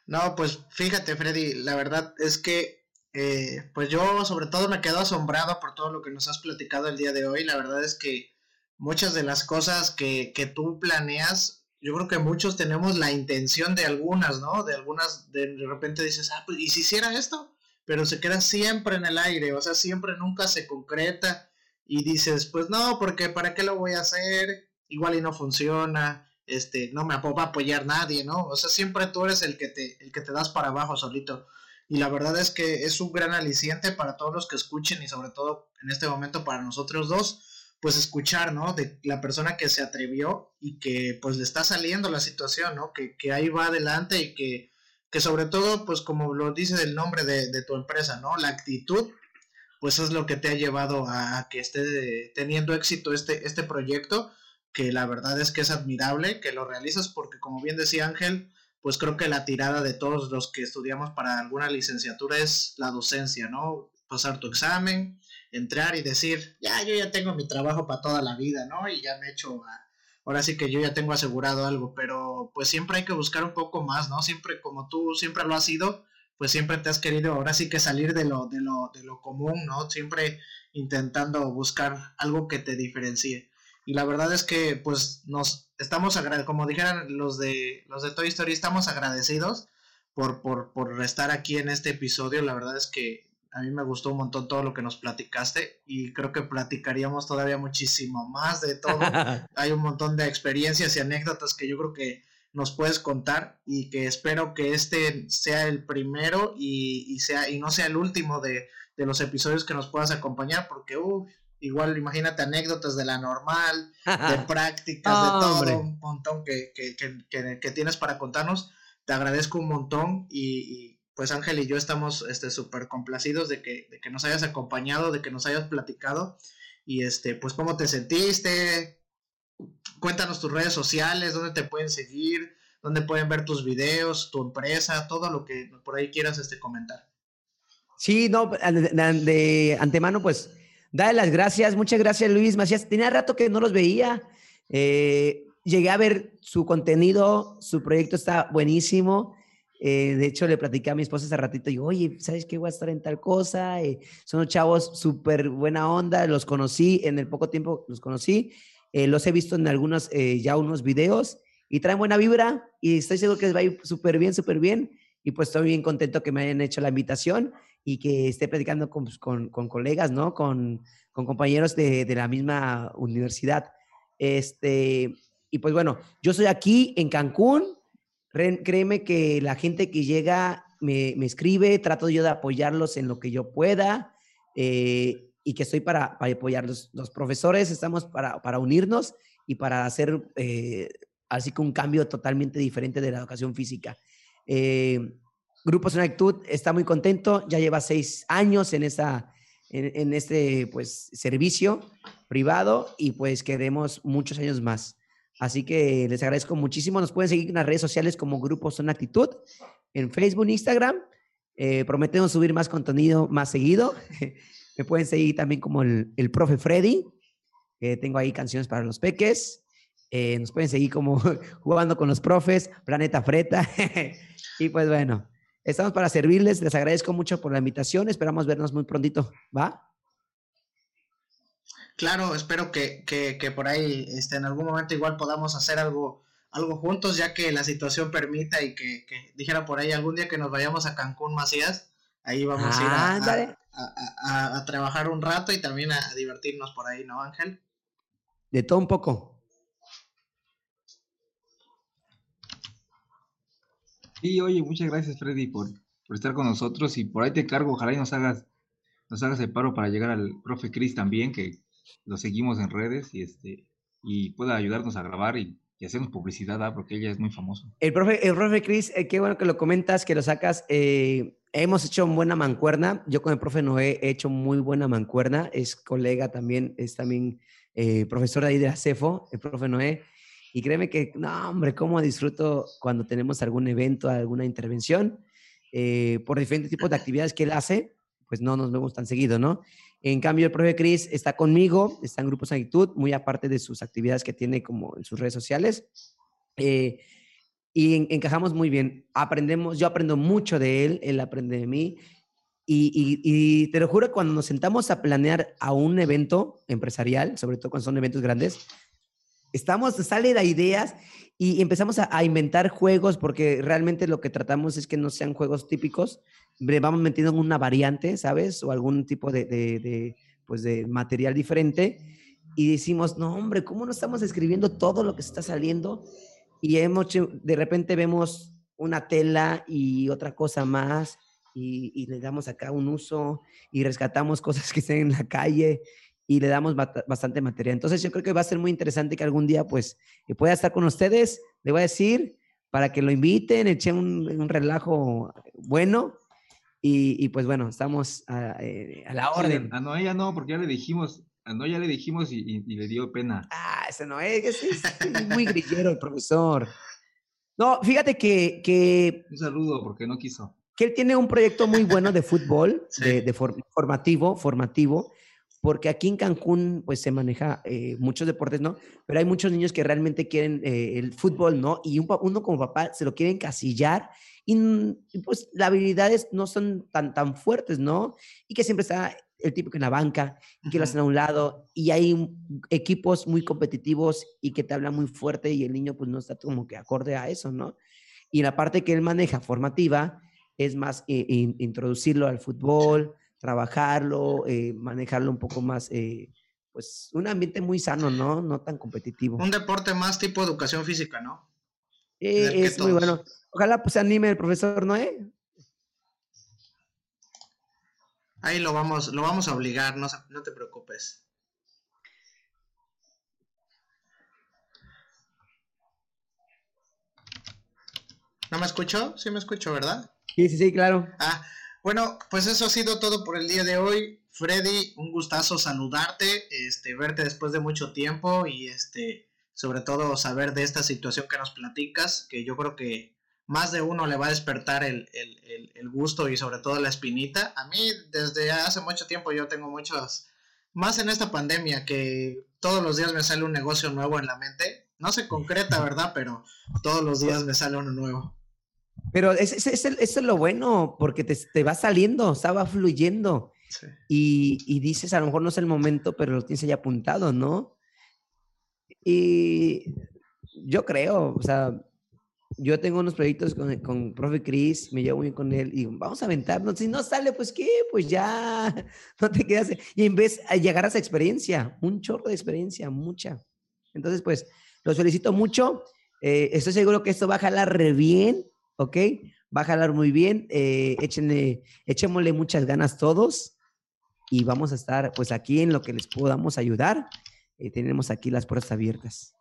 No, pues fíjate, Freddy, la verdad es que, eh, pues yo sobre todo me quedo asombrado por todo lo que nos has platicado el día de hoy. La verdad es que muchas de las cosas que, que tú planeas, yo creo que muchos tenemos la intención de algunas, ¿no? De algunas, de, repente dices, ah, pues, ¿y si hiciera esto? Pero se queda siempre en el aire, o sea, siempre nunca se concreta y dices, pues no, porque ¿para qué lo voy a hacer? Igual y no funciona, este, no me va a apoyar nadie, ¿no? O sea, siempre tú eres el que te, el que te das para abajo solito. Y la verdad es que es un gran aliciente para todos los que escuchen y sobre todo en este momento para nosotros dos, pues escuchar, ¿no? De la persona que se atrevió y que pues le está saliendo la situación, ¿no? Que, que ahí va adelante y que, que sobre todo, pues como lo dice el nombre de, de, tu empresa, ¿no? La actitud, pues es lo que te ha llevado a, que esté teniendo éxito este, este proyecto, que la verdad es que es admirable que lo realizas porque como bien decía Ángel, pues creo que la tirada de todos los que estudiamos para alguna licenciatura es la docencia, ¿no? Pasar tu examen, entrar y decir, ya, yo ya tengo mi trabajo para toda la vida, ¿no? Y ya me he hecho, ahora sí que yo ya tengo asegurado algo, pero pues siempre hay que buscar un poco más, ¿no? Siempre como tú siempre lo has sido, pues siempre te has querido ahora sí que salir de lo, de lo, de lo común, ¿no? Siempre intentando buscar algo que te diferencie. Y la verdad es que pues nos estamos agradecidos, como dijeran los de los de Toy Story, estamos agradecidos por, por, por estar aquí en este episodio. La verdad es que a mí me gustó un montón todo lo que nos platicaste y creo que platicaríamos todavía muchísimo más de todo. Hay un montón de experiencias y anécdotas que yo creo que nos puedes contar y que espero que este sea el primero y, sea y no sea el último de, los episodios que nos puedas acompañar porque igual imagínate anécdotas de la normal, de prácticas, de todo, un montón que, que, tienes para contarnos. Te agradezco un montón y pues Ángel y yo estamos este súper complacidos de que, de que nos hayas acompañado, de que nos hayas platicado y este pues cómo te sentiste. Cuéntanos tus redes sociales, dónde te pueden seguir, dónde pueden ver tus videos, tu empresa, todo lo que por ahí quieras este comentar. Sí, no, de, antemano pues dale las gracias, muchas gracias Luis Macías. Tenía rato que no los veía. Eh, llegué a ver su contenido, su proyecto está buenísimo. Eh, de hecho, le platicé a mi esposa hace ratito, y oye, ¿sabes qué? Voy a estar en tal cosa. Eh, son unos chavos súper buena onda, los conocí, en el poco tiempo los conocí, eh, los he visto en algunos, ya unos videos, y traen buena vibra, y estoy seguro que les va a ir súper bien, súper bien, y pues estoy bien contento que me hayan hecho la invitación y que esté platicando con, pues, con, con colegas, ¿no? Con, con compañeros de, de, la misma universidad. Este, y pues bueno, yo estoy aquí en Cancún, créeme que la gente que llega me, escribe, trato yo de apoyarlos en lo que yo pueda eh, y que estoy para, para apoyarlos. Los profesores estamos para, para unirnos y para hacer eh, así que un cambio totalmente diferente de la educación física. Eh, Grupo Sonactud está muy contento, ya lleva seis años en, esa, en, en este pues, servicio privado y pues queremos muchos años más. Así que les agradezco muchísimo. Nos pueden seguir en las redes sociales como Grupo Son Actitud, en Facebook, Instagram. Eh, prometemos subir más contenido más seguido. Me pueden seguir también como el, el profe Freddy. tengo ahí canciones para los peques. Eh, nos pueden seguir como jugando con los profes, Planeta Freta. y pues bueno, Estamos para servirles. Les agradezco mucho por la invitación. Esperamos vernos muy prontito. ¿Va? Claro, espero que, que, que por ahí este, en algún momento igual podamos hacer algo, algo juntos, ya que la situación permita y que, que dijera por ahí algún día que nos vayamos a Cancún, Macías, ahí vamos a ir a, a, a, trabajar un rato y también a, divertirnos por ahí, ¿no, Ángel? De todo un poco. Sí, oye, muchas gracias, Freddy, por, por estar con nosotros y por ahí te cargo, ojalá y nos hagas, nos hagas el paro para llegar al profe Cris también, que lo seguimos en redes y este y pueda ayudarnos a grabar y, y hacernos publicidad, ¿ah? porque ella es muy famoso. El profe, el profe Cris, eh, qué bueno que lo comentas, que lo sacas. Eh, hemos hecho buena mancuerna. Yo con el profe Noé he hecho muy buena mancuerna. Es colega también, es también eh, profesor ahí de la el profe Noé. Y créeme que, no, hombre, cómo disfruto cuando tenemos algún evento, alguna intervención, eh, por diferentes tipos de actividades que él hace, pues no nos vemos tan seguido, ¿no? En cambio, el profe Cris está conmigo, está en Grupo Sanitud, muy aparte de sus actividades que tiene como en sus redes sociales. Eh, y encajamos muy bien. Aprendemos, yo aprendo mucho de él, él aprende de mí. Y, y, te lo juro, cuando nos sentamos a planear a un evento empresarial, sobre todo cuando son eventos grandes, estamos, sale de ideas y empezamos a, inventar juegos porque realmente lo que tratamos es que no sean juegos típicos, vamos metiendo una variante, ¿sabes? O algún tipo de, de, de, pues de material diferente y decimos, no, hombre, ¿cómo no estamos escribiendo todo lo que está saliendo? Y hemos, de repente vemos una tela y otra cosa más y, y le damos acá un uso y rescatamos cosas que estén en la calle y le damos bastante material. Entonces yo creo que va a ser muy interesante que algún día pues pueda estar con ustedes, le voy a decir, para que lo inviten, echen un, un relajo bueno y, y, pues bueno, estamos a, eh, a la orden. Sí, a Noé ya no, porque ya le dijimos, a Noé ya le dijimos y, y, y le dio pena. Ah, ese Noé, es, es, es muy grillero el profesor. No, fíjate que, que... Un saludo porque no quiso. Que él tiene un proyecto muy bueno de fútbol, sí. de, de for, formativo, formativo, porque aquí en Cancún pues se maneja eh, muchos deportes, ¿no? Pero hay muchos niños que realmente quieren eh, el fútbol, ¿no? Y un, uno como papá se lo quiere encasillar y, y, pues las habilidades no son tan, tan fuertes, ¿no? Y que siempre está el típico en la banca y que lo hacen a un lado y hay equipos muy competitivos y que te hablan muy fuerte y el niño pues no está como que acorde a eso, ¿no? Y la parte que él maneja formativa es más eh, in, introducirlo al fútbol, trabajarlo, eh, manejarlo un poco más, eh, pues un ambiente muy sano, ¿no? No tan competitivo. Un deporte más tipo educación física, ¿no? Eh, es muy bueno. Ojalá pues se anime el profesor Noé. Ahí lo vamos, lo vamos a obligar, no, no te preocupes. ¿No me escucho? Sí me escucho, ¿verdad? Sí, sí, sí, claro. Ah, bueno, pues eso ha sido todo por el día de hoy. Freddy, un gustazo saludarte, este, verte después de mucho tiempo y este, sobre todo saber de esta situación que nos platicas, que yo creo que más de uno le va a despertar el, el, el, el gusto y sobre todo la espinita. A mí desde hace mucho tiempo yo tengo muchos, más en esta pandemia, que todos los días me sale un negocio nuevo en la mente. No se concreta, ¿verdad? Pero todos los días me sale uno nuevo. Pero eso es, es, es, lo bueno, porque te, te, va saliendo, o sea, va fluyendo. Sí. Y, y, dices, a lo mejor no es el momento, pero lo tienes ya apuntado, ¿no? Y yo creo, o sea, yo tengo unos proyectos con, con profe Cris, me llevo bien con él y vamos a aventarnos. Si no sale, pues qué, pues ya no te quedas. Y en vez de llegar a esa experiencia, un chorro de experiencia, mucha. Entonces, pues los felicito mucho. Eh, estoy seguro que esto va a jalar re bien, ¿ok? Va a jalar muy bien. Eh, échenle, echémosle muchas ganas todos y vamos a estar pues aquí en lo que les podamos ayudar. Eh, tenemos aquí las puertas abiertas.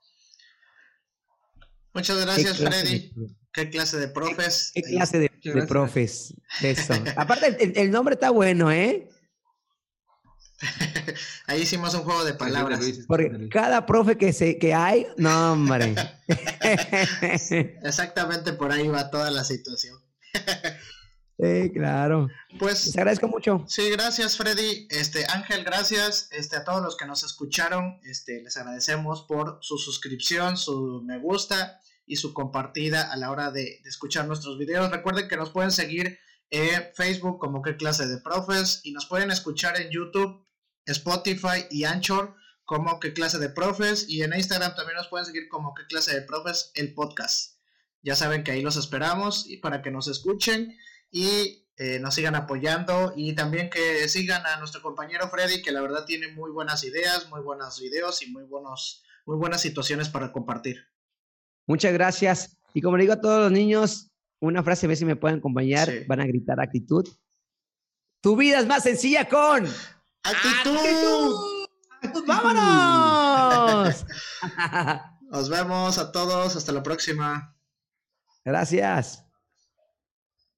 Muchas gracias, ¿Qué Freddy. De... ¿Qué clase de profes? ¿Qué, qué clase de, de, profes? Eso. Aparte, el, el, nombre está bueno, ¿eh? Ahí hicimos un juego de palabras. Porque cada profe que, se, que hay, no, hombre. Exactamente por ahí va toda la situación. Sí, claro. Pues les agradezco mucho. Sí, gracias, Freddy. Este, Ángel, gracias. Este, a todos los que nos escucharon, este, les agradecemos por su suscripción, su me gusta y su compartida a la hora de, escuchar nuestros videos. Recuerden que nos pueden seguir en Facebook como qué clase de profes y nos pueden escuchar en YouTube, Spotify y Anchor como qué clase de profes y en Instagram también nos pueden seguir como qué clase de profes el podcast. Ya saben que ahí los esperamos y para que nos escuchen y eh, nos sigan apoyando y también que sigan a nuestro compañero Freddy que la verdad tiene muy buenas ideas, muy buenos videos y muy buenos muy buenas situaciones para compartir. Muchas gracias. Y como le digo a todos los niños, una frase, a ver si me pueden acompañar, van a gritar actitud. Tu vida es más sencilla con actitud. ¡Vámonos! Nos vemos a todos, hasta la próxima. Gracias.